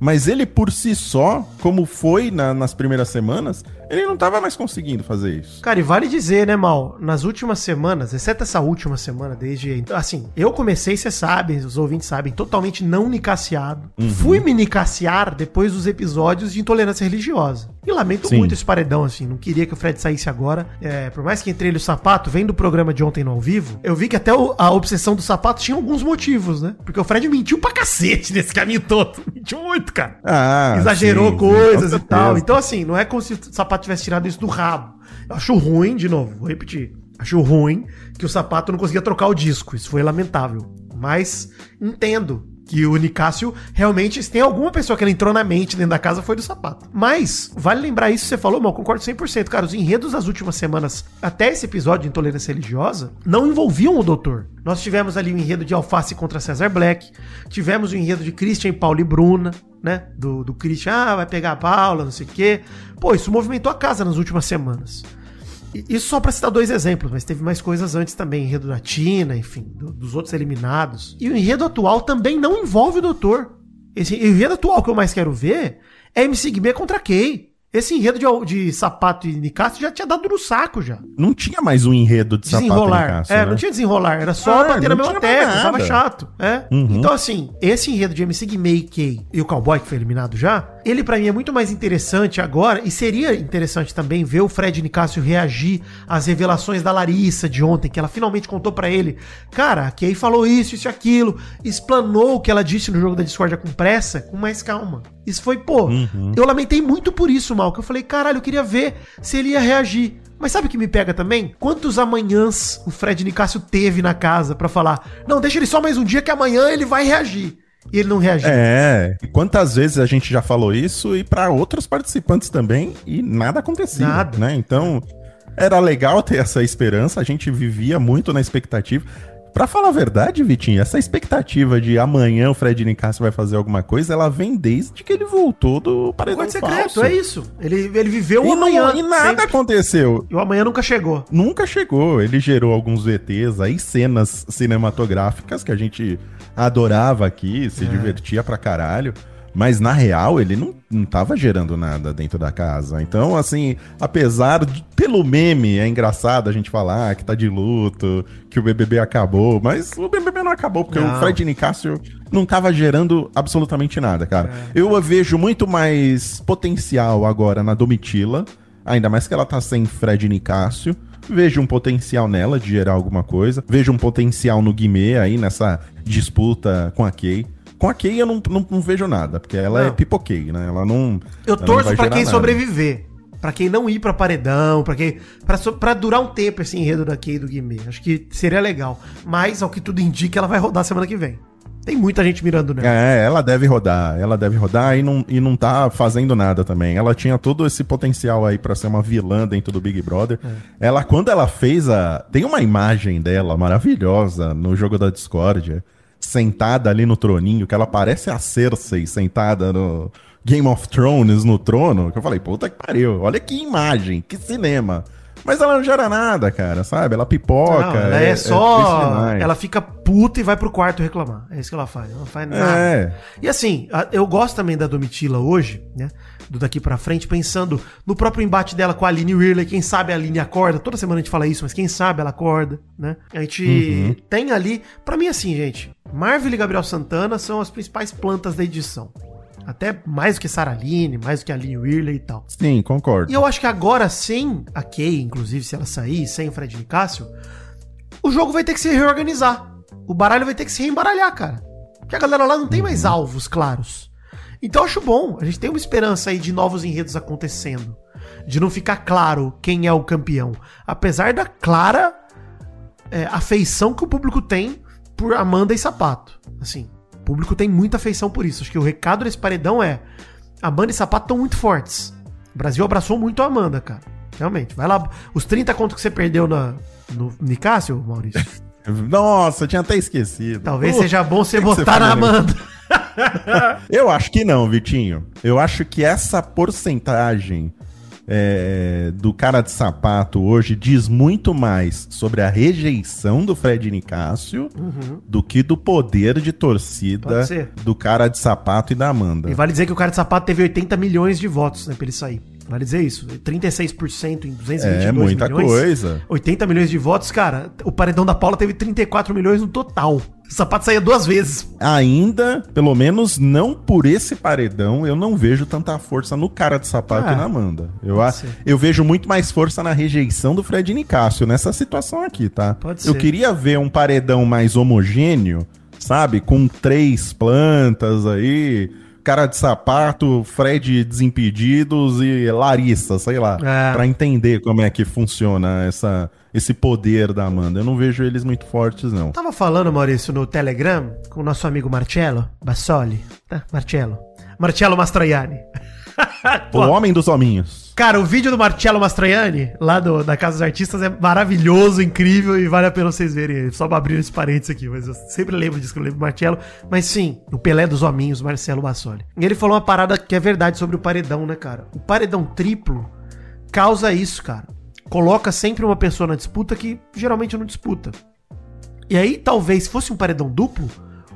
Mas ele por si só, como foi na- nas primeiras semanas, ele não tava mais conseguindo fazer isso. Cara, e vale dizer, né, Mal? Nas últimas semanas, exceto essa última semana, desde. Assim, eu comecei, você sabe, os ouvintes sabem, totalmente não nicaciado. Uhum. Fui me nicaciar depois dos episódios de intolerância religiosa. E lamento Sim. muito esse paredão, assim. Não queria que o Fred saísse agora. É, por mais que entre ele e o sapato, vendo o programa de ontem no ao vivo, eu vi que até o- a obsessão do sapato tinha alguns motivos, né? Porque o Fred mentiu pra cacete nesse caminho todo. Mentiu muito, cara Ah, exagerou sim, coisas e tal. Então, assim, não é como se o sapato tivesse tirado isso do rabo. Eu acho ruim, de novo, vou repetir. Acho ruim que o sapato não conseguia trocar o disco. Isso foi lamentável. Mas entendo que o Nicásio realmente, se tem alguma pessoa que ele entrou na mente dentro da casa, foi do sapato. Mas, vale lembrar isso que você falou, mal, concordo 100%. Cara, os enredos das últimas semanas, até esse episódio de intolerância religiosa, não envolviam o doutor. Nós tivemos ali o enredo de Alface contra César Black, tivemos o enredo de Christian, Paulo e Bruna, né? Do, do Christian, ah, vai pegar a Paula, não sei o quê. Pô, isso movimentou a casa nas últimas semanas. Isso só pra citar dois exemplos, mas teve mais coisas antes também. Enredo da Tina, enfim, do- dos outros eliminados. E o enredo atual também não envolve o doutor. Esse enredo atual que eu mais quero ver é MC Guimê contra Kay. Esse enredo de, de sapato e Nicasso já tinha dado no saco já. Não tinha mais um enredo de sapato Desenrolar. Nicásio, é, né? não tinha desenrolar, era só Ah, bater na mesma tecla, tava chato. É. Uhum. Então, assim, esse enredo de MC Guimê e Kay e o Cowboy, que foi eliminado já, ele pra mim é muito mais interessante agora, e seria interessante também ver o Fred Nicásio reagir às revelações da Larissa de ontem, que ela finalmente contou pra ele, cara, a Kay falou isso, isso e aquilo, explanou o que ela disse no jogo da discórdia com pressa, com mais calma. Isso foi, pô, Uhum. eu lamentei muito por isso, mal, que eu falei, caralho, eu queria ver se ele ia reagir. Mas sabe o que me pega também? Quantos amanhãs o Fred Nicásio teve na casa pra falar, não, deixa ele só mais um dia que amanhã ele vai reagir. E ele não reagiu. É, e quantas vezes a gente já falou isso e para outros participantes também e nada acontecia, Nada. né? Então, era legal ter essa esperança, a gente vivia muito na expectativa. Pra falar a verdade, Vitinho, essa expectativa de amanhã o Fred Nicasso vai fazer alguma coisa, ela vem desde que ele voltou do paredão secreto, falso. é isso. Ele, ele viveu o E, amanhã. não, e nada sempre. aconteceu. E o amanhã nunca chegou. Nunca chegou. Ele gerou alguns VTs aí, cenas cinematográficas que a gente adorava aqui, se divertia pra caralho. Mas na real, ele não, não tava gerando nada dentro da casa. Então, assim, apesar de, pelo meme, é engraçado a gente falar que tá de luto, que o BBB acabou, mas o BBB não acabou, porque Não. o Fred Nicásio não tava gerando absolutamente nada, cara. Eu vejo muito mais potencial agora na Domitila, ainda mais que ela tá sem Fred Nicásio. Vejo um potencial nela de gerar alguma coisa. Vejo um potencial no Guimê aí nessa disputa com a Kay. Com a Kay eu não, não, não vejo nada, porque ela Não. é pipoquei, né? Ela não. Eu ela torço gerar quem nada. sobreviver. Pra quem não ir pra paredão, pra quem. Pra, pra durar um tempo esse enredo daqui e do Guimê. Acho que seria legal. Mas, ao que tudo indica, ela vai rodar semana que vem. Tem muita gente mirando nela. É, ela deve rodar, ela deve rodar e não, e não tá fazendo nada também. Ela tinha todo esse potencial aí pra ser uma vilã dentro do Big Brother. Ela, quando ela fez a. Tem uma imagem dela maravilhosa no jogo da Discord, sentada ali no troninho, que ela parece a Cersei sentada no Game of Thrones no trono. Que eu falei, puta que pariu, olha que imagem, que cinema. Mas ela não gera nada, cara, sabe? Ela pipoca. Não, ela é, triste só. demais. ela fica puta e vai pro quarto reclamar. É isso que ela faz. Ela não faz nada. É. E assim, eu gosto também da Domitila hoje, né? Do daqui pra frente, pensando no próprio embate dela com a Aline Rirley. Quem sabe a Aline acorda. Toda semana a gente fala isso, mas quem sabe ela acorda, né? A gente Uhum. tem ali. Pra mim, assim, gente, Marvel e Gabriel Santana são as principais plantas da edição. Até mais do que Sarah Aline, mais do que a Aline Rirley e tal. Sim, concordo. E eu acho que agora, sem a Kay, inclusive, se ela sair, sem o Fred Nicásio, o jogo vai ter que se reorganizar. O baralho vai ter que se reembaralhar, cara. Porque a galera lá não tem mais alvos claros. Então acho bom. A gente tem uma esperança aí de novos enredos acontecendo. De não ficar claro quem é o campeão. Apesar da clara é, afeição que o público tem por Amanda e Sapato. Assim, o público tem muita afeição por isso. Acho que o recado desse paredão é: Amanda e Sapato estão muito fortes. O Brasil abraçou muito a Amanda, cara. Realmente. Vai lá. Os 30 contos que você perdeu na, no Nicásio, Maurício, Nossa, eu tinha até esquecido. talvez Pô, seja bom você botar na? Amanda. Eu acho que não, Vitinho. Eu acho que essa porcentagem é, do cara de sapato hoje diz muito mais sobre a rejeição do Fred Nicásio do que do poder de torcida Uhum. Do cara de sapato e da Amanda. E vale dizer que o cara de sapato teve 80 milhões de votos, né, pra ele sair. Vale dizer isso. 36% em 222 É muita milhões. coisa. 80 milhões de votos, cara. O paredão da Paula teve 34 milhões no total. O sapato saía duas vezes. Ainda, pelo menos não por esse paredão, eu não vejo tanta força no cara de sapato Ah, e na Amanda. Eu, a- eu vejo muito mais força na rejeição do Fred Nicásio nessa situação aqui, tá? Pode Eu ser. queria ver um paredão mais homogêneo, sabe? Com três plantas aí, cara de sapato, Fred Desimpedidos e Larissa, sei lá. É. Pra entender como é que funciona essa, esse poder da Amanda. Eu não vejo eles muito fortes, não. Tava falando, Maurício, no Telegram com o nosso amigo Marcello Bassoli. Tá? Marcello. Marcello Mastroianni. O homem dos hominhos. Cara, o vídeo do Marcello Mastroianni, lá do, da Casa dos Artistas, é maravilhoso, incrível e vale a pena vocês verem. Só abrir esse parênteses aqui, mas eu sempre lembro disso que eu lembro do Marcello. Mas sim, o Pelé dos Hominhos, Marcelo Bassoli. E ele falou uma parada que é verdade sobre o paredão, né, cara? O paredão triplo causa isso, cara. Coloca sempre uma pessoa na disputa que geralmente não disputa. E aí, talvez, se fosse um paredão duplo,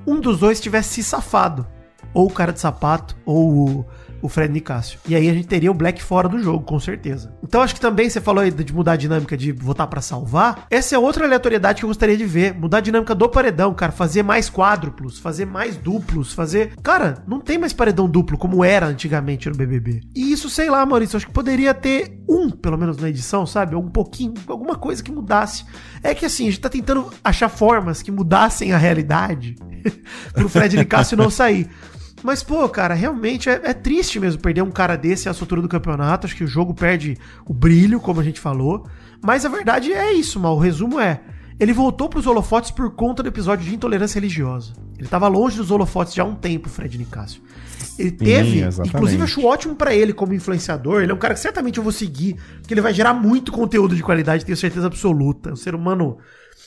um dos dois tivesse se safado. Ou o cara de sapato, ou o, o Fred Nicásio. E aí a gente teria o Black fora do jogo, com certeza. Então acho que também você falou aí de mudar a dinâmica de votar pra salvar. Essa é outra aleatoriedade que eu gostaria de ver. Mudar a dinâmica do paredão, cara. Fazer mais quádruplos, fazer mais duplos, fazer. Cara, não tem mais paredão duplo como era antigamente no BBB. E isso, sei lá, Maurício, acho que poderia ter um, pelo menos na edição, sabe? Um pouquinho, alguma coisa que mudasse. É que assim, a gente tá tentando achar formas que mudassem a realidade pro Fred Nicásio não sair. Mas, pô, cara, realmente é, é triste mesmo perder um cara desse à altura do campeonato. Acho que o jogo perde o brilho, como a gente falou. Mas a verdade é isso, mal. O resumo é: ele voltou pros holofotes por conta do episódio de intolerância religiosa. Ele tava longe dos holofotes já há um tempo, Fred Nicásio. Ele teve, exatamente. inclusive acho ótimo pra ele como influenciador. Ele é um cara que certamente eu vou seguir, porque ele vai gerar muito conteúdo de qualidade, tenho certeza absoluta. É um ser humano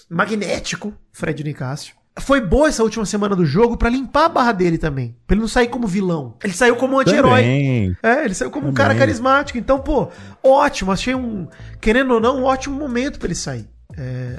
magnético, Fred Nicásio. Foi boa essa última semana do jogo pra limpar a barra dele também. Pra ele não sair como vilão. Ele saiu como um anti-herói. É, ele saiu como um Também. cara carismático. Então, pô, ótimo. Achei um, querendo ou não, um ótimo momento pra ele sair. É,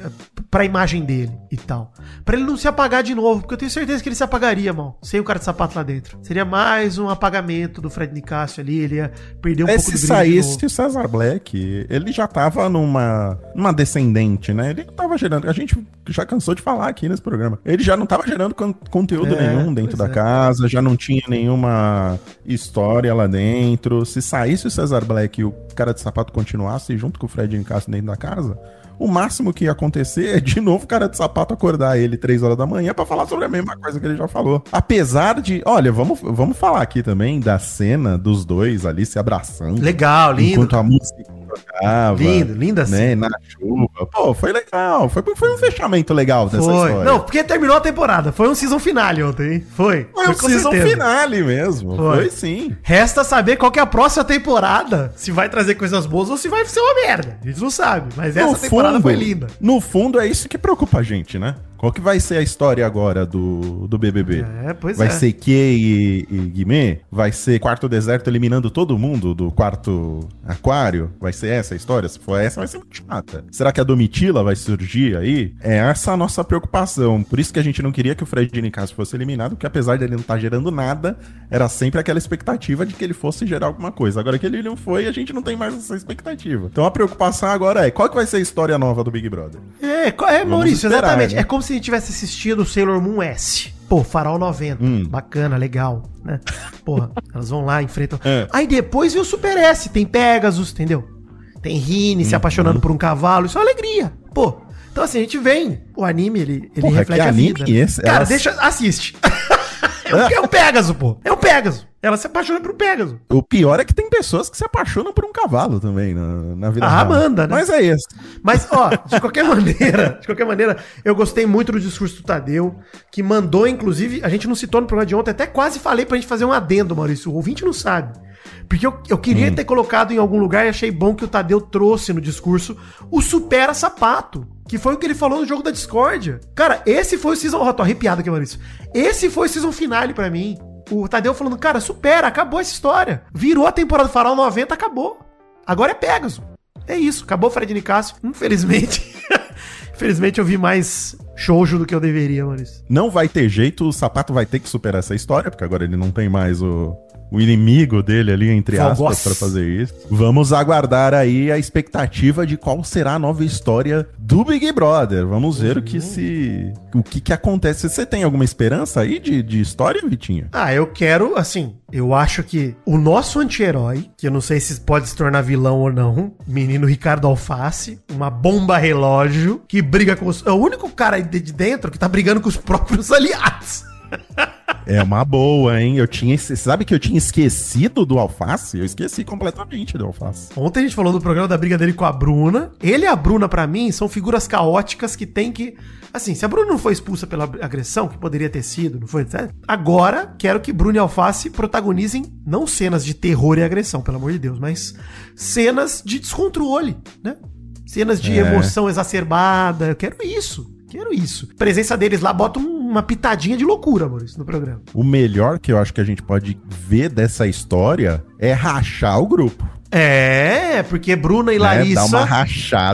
pra imagem dele e tal. Pra ele não se apagar de novo, porque eu tenho certeza que ele se apagaria, mal, sem o cara de sapato lá dentro. Seria mais um apagamento do Fred Nicásio ali, ele ia perder um É, pouco se do brilho de novo. saísse o Cesar Black, ele já tava numa, numa descendente, né? Ele não tava gerando. A gente já cansou de falar aqui nesse programa. Ele já não tava gerando con- conteúdo É, nenhum dentro da é. casa, já não tinha nenhuma história lá dentro. Se saísse o Cesar Black e o cara de sapato continuasse junto com o Fred Nicasso dentro da casa. O máximo que ia acontecer é de novo o cara de sapato acordar ele três horas da manhã pra falar sobre a mesma coisa que ele já falou. Apesar de. Olha, vamos, vamos falar aqui também da cena dos dois ali se abraçando. Legal, lindo. Enquanto a música tocava. Lindo, linda né, na chuva. Pô, foi legal. Foi, foi um fechamento legal dessa Foi. história. Não, porque terminou a temporada. Foi um season finale ontem, hein? Foi. foi um season certeza. finale mesmo. Foi. Foi, sim. Resta saber qual que é a próxima temporada. Se vai trazer coisas boas ou se vai ser uma merda. A gente não sabe. Mas essa temporada foi linda. No fundo, é isso que preocupa a gente, né? Qual que vai ser a história agora do, do BBB? É, pois vai é. ser Kay e, e Guimê? Vai ser quarto deserto eliminando todo mundo do quarto aquário? Vai ser essa a história? Se for essa, vai ser muito chata. Será que a Domitila vai surgir aí? É essa a nossa preocupação. Por isso que a gente não queria que o Fred Nicásio fosse eliminado, porque apesar de ele não estar gerando nada, era sempre aquela expectativa de que ele fosse gerar alguma coisa. Agora que ele não foi, a gente não tem mais essa expectativa. Então a preocupação agora é, qual que vai ser a história nova do Big Brother? É, é Vamos Maurício, esperar, exatamente. né? É como se a gente tivesse assistido o Sailor Moon S. Pô, Farol 90. Hum. Bacana, legal, né? Porra, elas vão lá, enfrentam. É. Aí depois vem o Super S, tem Pegasus, entendeu? Tem Rini Uhum. se apaixonando por um cavalo, isso é uma alegria. Pô, então assim, a gente vem, o anime, ele, ele Porra, reflete que a anime vida. esse? Cara, Elas- deixa, assiste. é, um, é um Pegasus, pô. É um Pegasus. Ela se apaixona por um Pegasus. O pior é que tem pessoas que se apaixonam por um cavalo também na, na vida A real. Amanda, né? Mas é isso. Mas, ó, de qualquer maneira, de qualquer maneira, eu gostei muito do discurso do Tadeu, que mandou, inclusive, a gente não citou no programa de ontem, até quase falei pra gente fazer um adendo, Maurício. O ouvinte não sabe. Porque eu, eu queria ter colocado em algum lugar e achei bom que o Tadeu trouxe no discurso o supera sapato. Que foi o que ele falou no jogo da discórdia. Cara, esse foi o season. Ó, tô arrepiado aqui, Maurício. Esse foi o season finale pra mim. O Tadeu falando, cara, supera, acabou essa história. Virou a temporada do Farol 90, acabou. Agora é Pegasus. É isso, acabou o Fred Nicásio. Infelizmente. Infelizmente eu vi mais shoujo do que eu deveria, Maurício. Não vai ter jeito, o sapato vai ter que superar essa história, porque agora ele não tem mais o, o inimigo dele ali, entre aspas, pra fazer isso. Vamos aguardar aí a expectativa de qual será a nova história do Big Brother. Vamos ver o que se. O que, que acontece. Você tem alguma esperança aí de, de história, Vitinho? Ah, eu quero, assim, eu acho que o nosso anti-herói, que eu não sei se pode se tornar vilão ou não, menino Ricardo Alface, uma bomba relógio, que briga com os. É o único cara de dentro que tá brigando com os próprios aliados. É uma boa, hein? Eu tinha. Sabe que eu tinha esquecido do alface? Eu esqueci completamente do alface. Ontem a gente falou do programa da briga dele com a Bruna. Ele e a Bruna, pra mim, são figuras caóticas que tem que. Assim, se a Bruna não foi expulsa pela agressão, que poderia ter sido, não foi, etc. Agora, quero que Bruna e Alface protagonizem não cenas de terror e agressão, pelo amor de Deus, mas cenas de descontrole, né? Cenas de É. emoção exacerbada. Eu quero isso. Quero isso. A presença deles lá bota um- uma pitadinha de loucura, Maurício, no programa. O melhor que eu acho que a gente pode ver dessa história é rachar o grupo. É, porque Bruna e né? Larissa.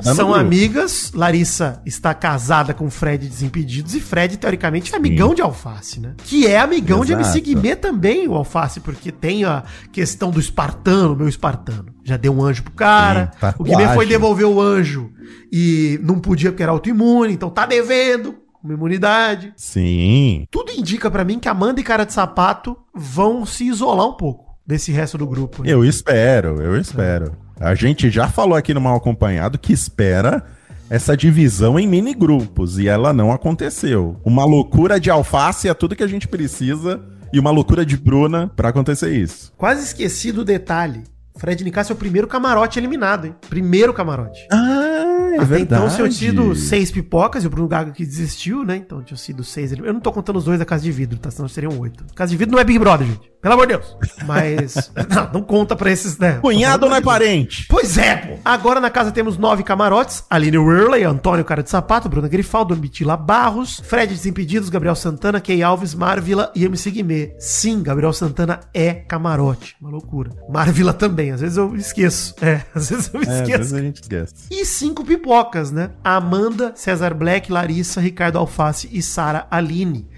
No São amigas. Larissa está casada com Fred Desimpedidos e Fred, teoricamente, é amigão de Alface, né? Que é amigão de Exato. MC Guimê também, o Alface, porque tem a questão do espartano, meu espartano. Já deu um anjo pro cara. Sim, o Guimê foi devolver o anjo e não podia porque era autoimune, então tá devendo uma imunidade. Sim. Tudo indica pra mim que Amanda e Cara de Sapato vão se isolar um pouco desse resto do grupo. né? Eu espero, eu espero. A gente já falou aqui no Mal Acompanhado que espera essa divisão em mini grupos e ela não aconteceu. Uma loucura de alface é tudo que a gente precisa e uma loucura de Bruna pra acontecer isso. Quase esqueci do detalhe. Fred Nicasso é o primeiro camarote eliminado, hein? Primeiro camarote. Ah, é Até então verdade. tinham sido seis pipocas e o Bruno Gaga que desistiu, né? Então tinham sido seis. Eu não tô contando os dois da Casa de Vidro, tá? Senão seriam oito. Casa de Vidro não é Big Brother, gente. Pelo amor de Deus. Mas. não, não conta pra esses, né? Cunhado não é parente. Pois é, pô. Agora na casa temos nove camarotes. Aline Whirley, Antônio Cara de Sapato, Bruna Grifaldo, Bitila Barros, Fred Desimpedidos, Gabriel Santana, Key Alves, Marvila e MC Guimê. Sim, Gabriel Santana é camarote. Uma loucura. Marvila também. Às vezes eu esqueço. É, às vezes eu É, às esqueço. vezes a gente esquece. E cinco pipocas, né? Amanda, César Black, Larissa, Ricardo Alface e Sara Aline.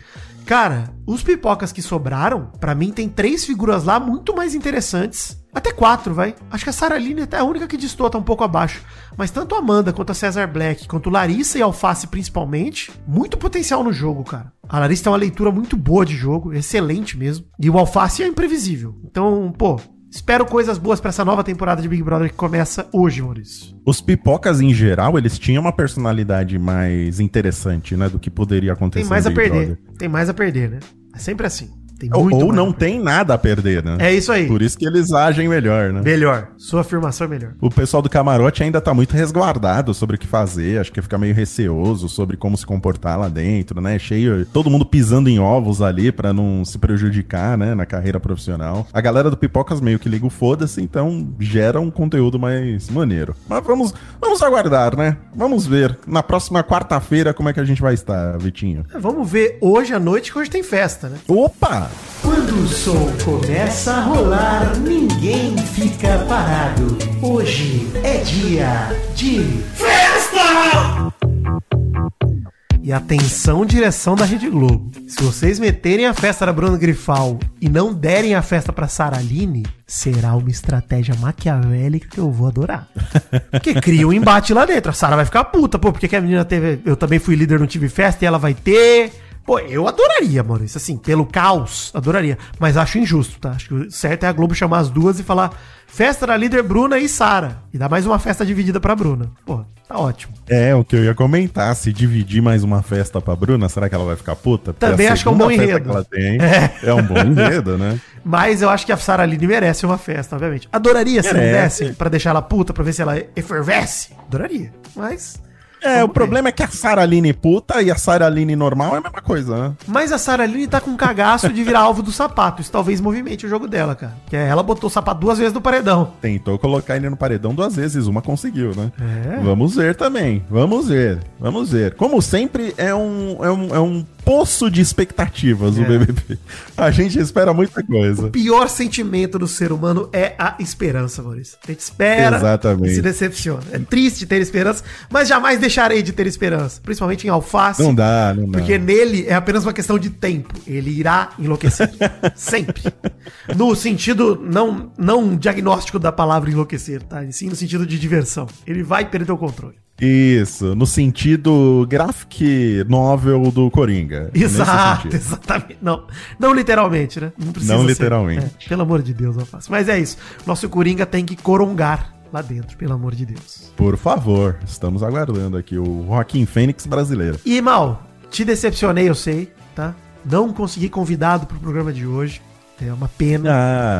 Cara, os pipocas que sobraram, pra mim tem três figuras lá muito mais interessantes. Até quatro, vai. Acho que a Sara Aline é a única que destoa, tá um pouco abaixo. Mas tanto a Amanda quanto a César Black, quanto Larissa e Alface principalmente, muito potencial no jogo, cara. A Larissa tem uma leitura muito boa de jogo, excelente mesmo. E o Alface é imprevisível. Então, pô, espero coisas boas pra essa nova temporada de Big Brother que começa hoje, Maurício. Os pipocas, em geral, eles tinham uma personalidade mais interessante, né? Do que poderia acontecer Tem mais no a perder. Brother. Tem mais a perder, né? É sempre assim. Tem Ou, muito ou mais não tem nada a perder, né? É isso aí. Por isso que eles agem melhor, né? Melhor. Sua afirmação é melhor. O pessoal do camarote ainda tá muito resguardado sobre o que fazer, acho que fica meio receoso sobre como se comportar lá dentro, né? Cheio, todo mundo pisando em ovos ali pra não se prejudicar, né, na carreira profissional. A galera do Pipocas meio que liga o foda-se, então gera um conteúdo mais maneiro. Mas vamos, vamos aguardar, né? Vamos ver na próxima quarta-feira como é que a gente vai estar, Vitinho. Vamos ver hoje à noite que hoje tem festa, né? Opa! Quando o som começa a rolar, ninguém fica parado. Hoje é dia de festa! E atenção, direção da Rede Globo. Se vocês meterem a festa da Bruna Grifal e não derem a festa pra Sara Aline, será uma estratégia maquiavélica que eu vou adorar. Porque cria um embate lá dentro. A Sara vai ficar puta, pô, porque que a menina teve. Eu também fui líder no Tive Festa e ela vai ter. Pô, eu adoraria, Maurício, assim, pelo caos, adoraria. Mas acho injusto, tá? Acho que o certo é a Globo chamar as duas e falar festa da líder Bruna e Sara. E dar mais uma festa dividida pra Bruna. Pô, tá ótimo. É, o que eu ia comentar, se dividir mais uma festa pra Bruna, será que ela vai ficar puta? Porque Também acho que é um bom enredo. tem É. é. um bom enredo, né? Mas eu acho que a Sara Aline merece uma festa, obviamente. Adoraria se não Merece. desse pra deixar ela puta, pra ver se ela efervesce. Adoraria. Mas. É, o problema é que a Sara Aline puta e a Sara Aline normal é a mesma coisa, né? Mas a Sara Aline tá com um cagaço de virar alvo do sapato. Isso talvez movimente o jogo dela, cara. Que ela botou o sapato duas vezes no paredão. Tentou colocar ele no paredão duas vezes, uma conseguiu, né? É. Vamos ver também, vamos ver, vamos ver. Como sempre, é um, é um, é um poço de expectativas o É. BBB. A gente espera muita coisa. O pior sentimento do ser humano é a esperança, Maurício. A gente espera Exatamente. e se decepciona. É triste ter esperança, mas jamais deixarei de ter esperança. Principalmente em alface. Não dá, não dá. Porque nele é apenas uma questão de tempo. Ele irá enlouquecer. Sempre. No sentido não, não diagnóstico da palavra enlouquecer, tá? E sim no sentido de diversão. Ele vai perder o controle. Isso, no sentido graphic novel do Coringa. Exato, exatamente. Não, não literalmente, né? Não Não ser. literalmente. É, pelo amor de Deus, alface. Mas é isso. Nosso Coringa tem que corongar lá dentro, pelo amor de Deus. Por favor, estamos aguardando aqui o Joaquim Fênix brasileiro. E, Mal, te decepcionei, eu sei, tá? Não consegui convidado pro programa de hoje. É uma pena.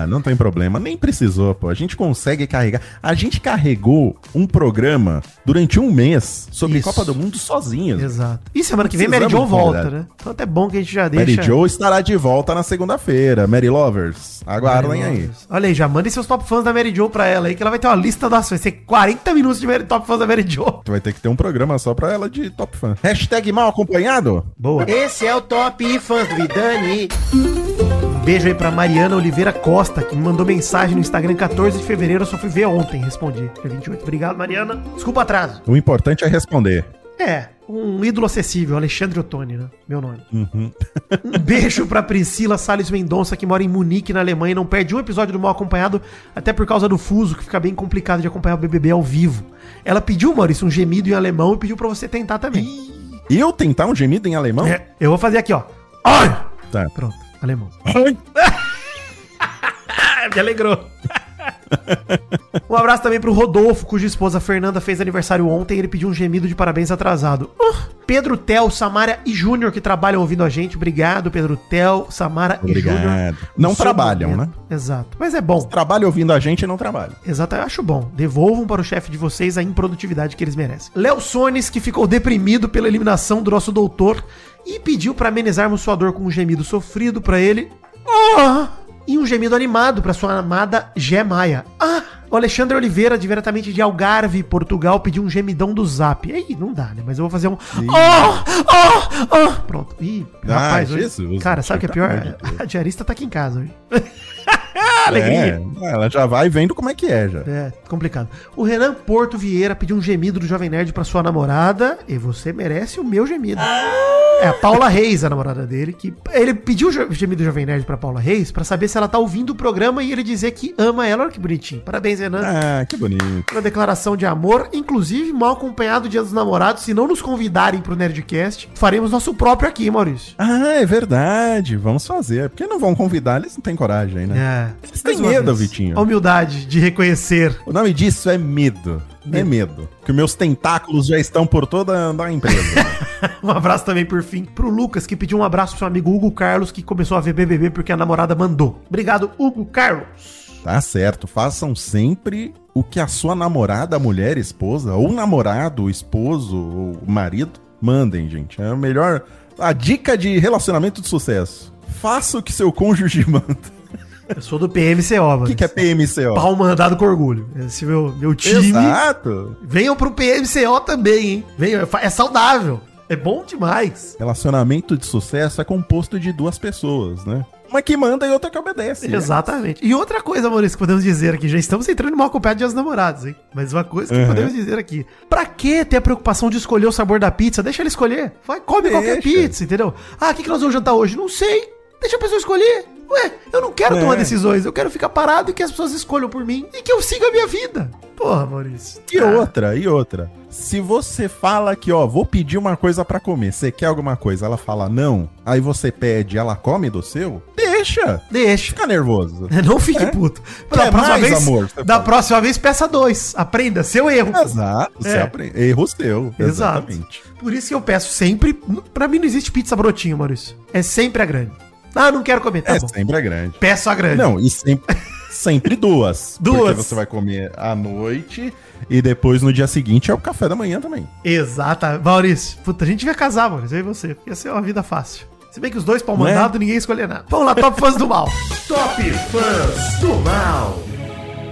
Ah, não tem problema, nem precisou, pô. A gente consegue carregar. A gente carregou um programa durante um mês sobre Isso. Copa do Mundo sozinhos. Exato. E semana que vem Mary Precisamos Jo volta, né? Então até bom que a gente já deixa. Mary Jo estará de volta na segunda-feira. Mary Lovers, aguardem aí. Olha aí, já mandem seus top fãs da Mary Jo pra ela aí, que ela vai ter uma lista das Vai ser 40 minutos de Mary- top fãs da Mary Jo. Tu vai ter que ter um programa só pra ela de top fã. Hashtag mal acompanhado? Boa. Esse é o Top Fãs do Vidani. Beijo aí pra Mariana Oliveira Costa, que me mandou mensagem no Instagram 14 de fevereiro. Eu só fui ver ontem, respondi. Dia 28. Obrigado, Mariana. Desculpa o atraso. O importante é responder. É, um ídolo acessível, Alexandre Ottoni, né? Meu nome. Uhum. Um beijo pra Priscila Salles Mendonça, que mora em Munique, na Alemanha, e não perde um episódio do Mal Acompanhado, até por causa do fuso, que fica bem complicado de acompanhar o BBB ao vivo. Ela pediu, Maurício, um gemido em alemão e pediu pra você tentar também. Eu tentar um gemido em alemão? É, eu vou fazer aqui, ó. Ai! Tá. Pronto, alemão. Me alegrou. Um abraço também pro Rodolfo, cuja esposa Fernanda fez aniversário ontem. Ele pediu um gemido de parabéns atrasado. Uh, Pedro Tel, Samara e Júnior que trabalham ouvindo a gente. Obrigado, Pedro Tel, Samara e Júnior. Obrigado. Não trabalham, né? momento. Exato. Mas é bom. Trabalha ouvindo a gente e não trabalha. Exato, eu acho bom. Devolvam para o chefe de vocês a improdutividade que eles merecem. Léo Sones, que ficou deprimido pela eliminação do nosso doutor e pediu para amenizarmos sua dor com um gemido sofrido para ele. Ah! E um gemido animado para sua amada Gé Maia. Ah! O Alexandre Oliveira, diretamente de Algarve, Portugal, pediu um gemidão do zap. Aí, não dá, né? Mas eu vou fazer um. Ah! Ah! Ah! Pronto. Ih, Ah, rapaz, Jesus, cara, sabe o que é pior? A diarista tá aqui em casa hoje. Alegria. É, ela já vai vendo como é que é já. É, complicado. O Renan Porto Vieira pediu um gemido do Jovem Nerd pra sua namorada. E você merece o meu gemido. É a Paula Reis, a namorada dele, que ele pediu o gemido do Jovem Nerd pra Paula Reis pra saber se ela tá ouvindo o programa e ele dizer que ama ela. Olha que bonitinho. Parabéns, Renan. Ah, que bonito. Uma declaração de amor, inclusive mal acompanhado do Dia dos Namorados. Se não nos convidarem pro Nerdcast, faremos nosso próprio aqui, Maurício. Ah, é verdade. Vamos fazer. Porque não vão convidar, eles não têm coragem, né? É. Eles têm medo, vez. Vitinho. A humildade de reconhecer O nome disso é medo. É medo. Que meus tentáculos já estão por toda a empresa. Um abraço também, por fim, pro Lucas, que pediu um abraço pro seu amigo Hugo Carlos, que começou a ver BBB porque a namorada mandou. Obrigado, Hugo Carlos. Tá certo. Façam sempre o que a sua namorada, mulher, esposa, ou namorado, esposo, ou marido, mandem, gente. É a melhor. A dica de relacionamento de sucesso. Faça o que seu cônjuge manda. Eu sou do PMCO, mano. O que, que é PMCO? Pau mandado com orgulho. Esse meu, meu time. Exato. Venham pro PMCO também, hein? Venham, é é saudável. É bom demais. Relacionamento de sucesso é composto de duas pessoas, né? Uma que manda e outra que obedece. né? Exatamente. E outra coisa, Maurício, que podemos dizer aqui, já estamos entrando mal acompanhado de Dias dos namorados, hein? Mas uma coisa que Uhum. podemos dizer aqui. Pra que ter a preocupação de escolher o sabor da pizza? Deixa ele escolher. Vai, come qualquer Deixa. pizza, entendeu? Ah, o que, que nós vamos jantar hoje? Não sei. Deixa a pessoa escolher. Ué, eu não quero É. tomar decisões. Eu quero ficar parado e que as pessoas escolham por mim e que eu siga a minha vida. Porra, Maurício. E Ah, outra, e outra. Se você fala que, ó, vou pedir uma coisa pra comer, você quer alguma coisa, ela fala não, aí você pede, ela come do seu, deixa. Deixa. Fica nervoso. Não fique É? puto. Quer mais, amor, você da próxima vez, peça dois. Aprenda, seu erro. Exato, você É. aprende. Erro seu. Exato. Exatamente. Por isso que eu peço sempre. Pra mim não existe pizza brotinho, Maurício. É sempre a grande. Ah, não quero comer. Tá é bom. sempre é grande. Peço a grande. Não, e sempre, sempre duas. Duas. Porque você vai comer à noite e depois no dia seguinte é o café da manhã também. Exata. Maurício, puta, a gente ia casar, Maurício. Eu e você. Ia ser uma vida fácil. Se bem que os dois pau é? mandado, ninguém ia escolher nada. Vamos lá, top fãs do mal. Top Fãs do Mal.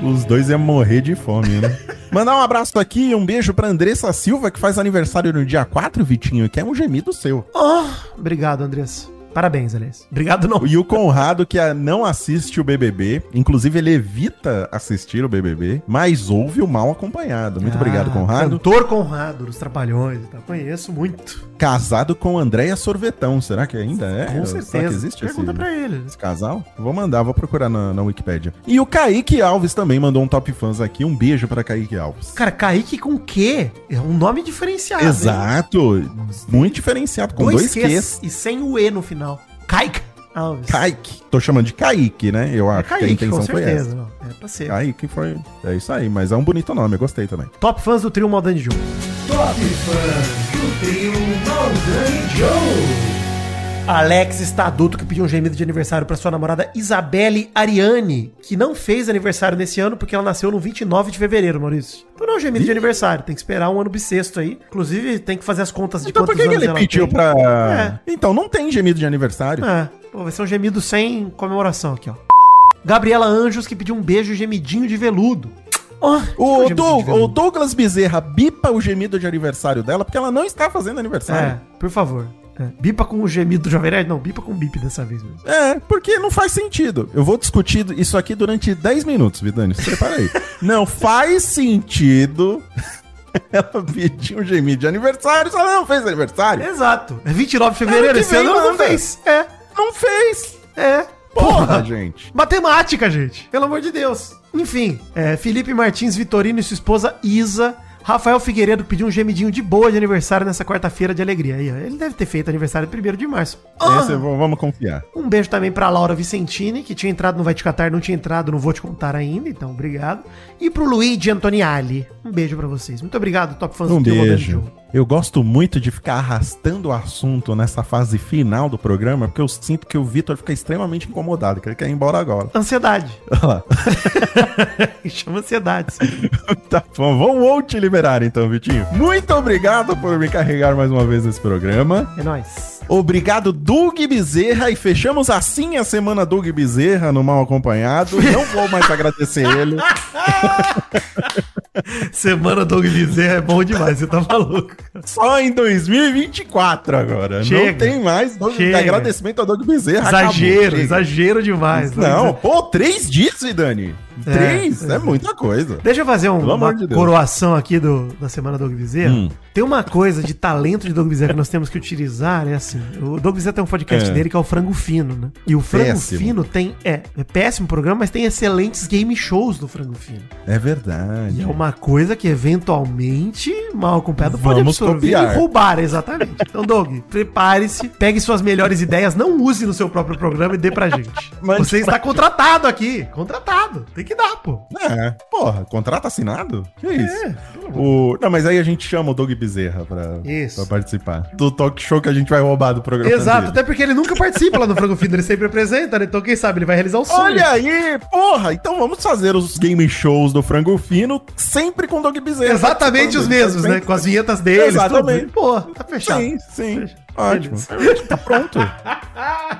Os dois iam morrer de fome, né? Mandar um abraço aqui e um beijo pra Andressa Silva, que faz aniversário no dia 4, Vitinho, que é um gemido seu. Oh, obrigado, Andressa. Parabéns, aliás. Obrigado, não. E o Conrado, que não assiste o BBB, inclusive ele evita assistir o BBB, mas ouve o mal acompanhado. Muito Ah, obrigado, Conrado. Cantor Conrado, dos Trapalhões e tal. Conheço muito. Casado com Andréia Sorvetão, será que ainda é? Com Será certeza. que existe esse, Pergunta pra ele. esse casal? Vou mandar, vou procurar na, na Wikipédia. E o Kaique Alves também mandou um top fãs aqui. Um beijo pra Kaique Alves. Cara, Kaique com Q é um nome diferenciado. hein? Exato, muito diferenciado, com dois, Qs Qs. e sem o E no final. Kaique Alves. Kaique. Tô chamando de Kaique, né? Eu É acho que a Kaique, intenção com foi certeza. essa. Não, é pra ser. Kaique foi. É isso aí, mas é um bonito nome, eu gostei também. Top fãs do trio Maldani Joe. Top Fãs do trio Maldani Joe. Alex está adulto que pediu um gemido de aniversário para sua namorada Isabelle Ariane, que não fez aniversário nesse ano porque ela nasceu no 29 de fevereiro, Maurício. Então não é um gemido de aniversário, tem que esperar um ano bissexto aí. Inclusive, tem que fazer as contas de Então por que, ele pediu tem. pra. Então não tem gemido de aniversário. É, pô, vai ser um gemido sem comemoração aqui, ó. Gabriela Anjos que pediu um beijo gemidinho de veludo. Oh, O, é Doug- o? Douglas Bezerra bipa o gemido de aniversário dela porque ela não está fazendo aniversário. É, por favor. É. Bipa com o gemido do Jovem Nerd? Não, bipa com bip dessa vez mesmo. É, porque não faz sentido. Eu vou discutir isso aqui durante 10 minutos, Vidani. Se prepara aí. não faz sentido ela pedir um gemido de aniversário ela não fez aniversário. Exato. É 29 de fevereiro, esse ano não manda. fez. É, Não fez. é. Porra, gente. Matemática, gente. Pelo amor de Deus. Enfim, é, Felipe Martins Vitorino e sua esposa Isa Rafael Figueiredo pediu um gemidinho de boa de aniversário nessa quarta-feira de alegria. Aí, ele deve ter feito aniversário 1 de março. Ah! Esse, v- vamos confiar. Um beijo também pra Laura Vicentini, que tinha entrado no Vai Te Catar, não tinha entrado, não vou te contar ainda, então obrigado. E pro Luigi Antoniali. Um beijo pra vocês. Muito obrigado, Top Fãs Um Moderno beijo. Show. Eu gosto muito de ficar arrastando o assunto nessa fase final do programa, porque eu sinto que o Vitor fica extremamente incomodado, que ele quer ir embora agora. Ansiedade. Olha lá. Chama ansiedade. tá bom, vamos te liberar então, Vitinho. Muito obrigado por me carregar mais uma vez nesse programa. É nóis. Obrigado, Doug Bezerra. E fechamos assim a semana Doug Bezerra no Mal Acompanhado. Não vou mais agradecer ele. Semana Doug Bezerra é bom demais, você tá maluco. Só em 2024 agora. Chega. Não tem mais Doug- Chega. agradecimento a Doug Bezerra. Exagero, acabou, exagero demais. Não, pô, três dias, Dani. É, Três? É, é. muita coisa. Deixa eu fazer um- uma de coroação aqui do, da semana Doug Bezerra. Hum. Tem uma coisa de talento de Doug Bezerra que nós temos que utilizar, é assim. O Doug Bezerra tem um podcast É. dele que é o Frango Fino, né? E o Frango Péssimo. Fino tem. É, é péssimo programa, mas tem excelentes game shows do Frango Fino. É verdade. E é uma coisa que eventualmente, mal acompanhado, pode absorver copiar. e roubar, exatamente. Então, Doug, prepare-se, pegue suas melhores ideias, não use no seu próprio programa e dê pra gente. Mande Você está contratado aqui. Contratado. Tem que dar, pô. É, porra, contrato assinado? Que isso? O... Não, mas aí a gente chama o Doug Bezerra pra, pra participar. Do talk show que a gente vai roubar do programa. Exato, dele. até porque ele nunca participa lá no Frango Fino, ele sempre apresenta, né? Então quem sabe ele vai realizar o sonho. Olha aí, porra! Então vamos fazer os game shows do Frango Fino sempre com o Doug Bezerra. Exatamente os mesmos, né? Com as vinhetas deles. Exatamente. Tudo. Pô, tá fechado. Sim, sim. Ótimo. Tá pronto.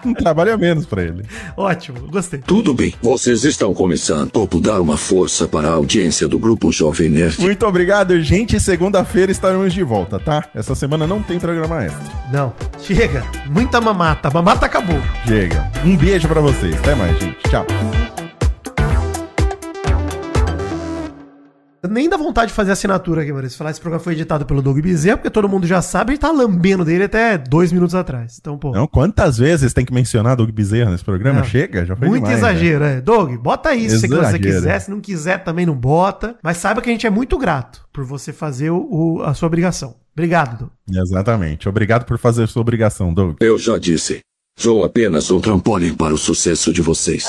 Um trabalho a menos pra ele. Ótimo, gostei. Tudo bem, vocês estão começando. Topo dar uma força para a audiência do Grupo Jovem Nerd. Muito obrigado, gente. Segunda-feira estaremos de volta, tá? Essa semana não tem programa extra. Não, chega. Muita mamata. A mamata acabou. Chega. Um beijo pra vocês. Até mais, gente. Tchau. Nem dá vontade de fazer assinatura aqui, Maurício. Falar esse programa foi editado pelo Doug Bezerra, porque todo mundo já sabe, a gente tá lambendo dele até dois minutos atrás. Então, pô. Não, quantas vezes tem que mencionar Doug Bezerra nesse programa? Não. Chega, já foi Muito demais, né? exagero, é. Doug, bota aí se você quiser. Se não quiser, também não bota. Mas saiba que a gente é muito grato por você fazer o, o- a sua obrigação. Obrigado, Doug. Exatamente. Obrigado por fazer sua obrigação, Doug. Eu já disse. Sou apenas um trampolim para o sucesso de vocês.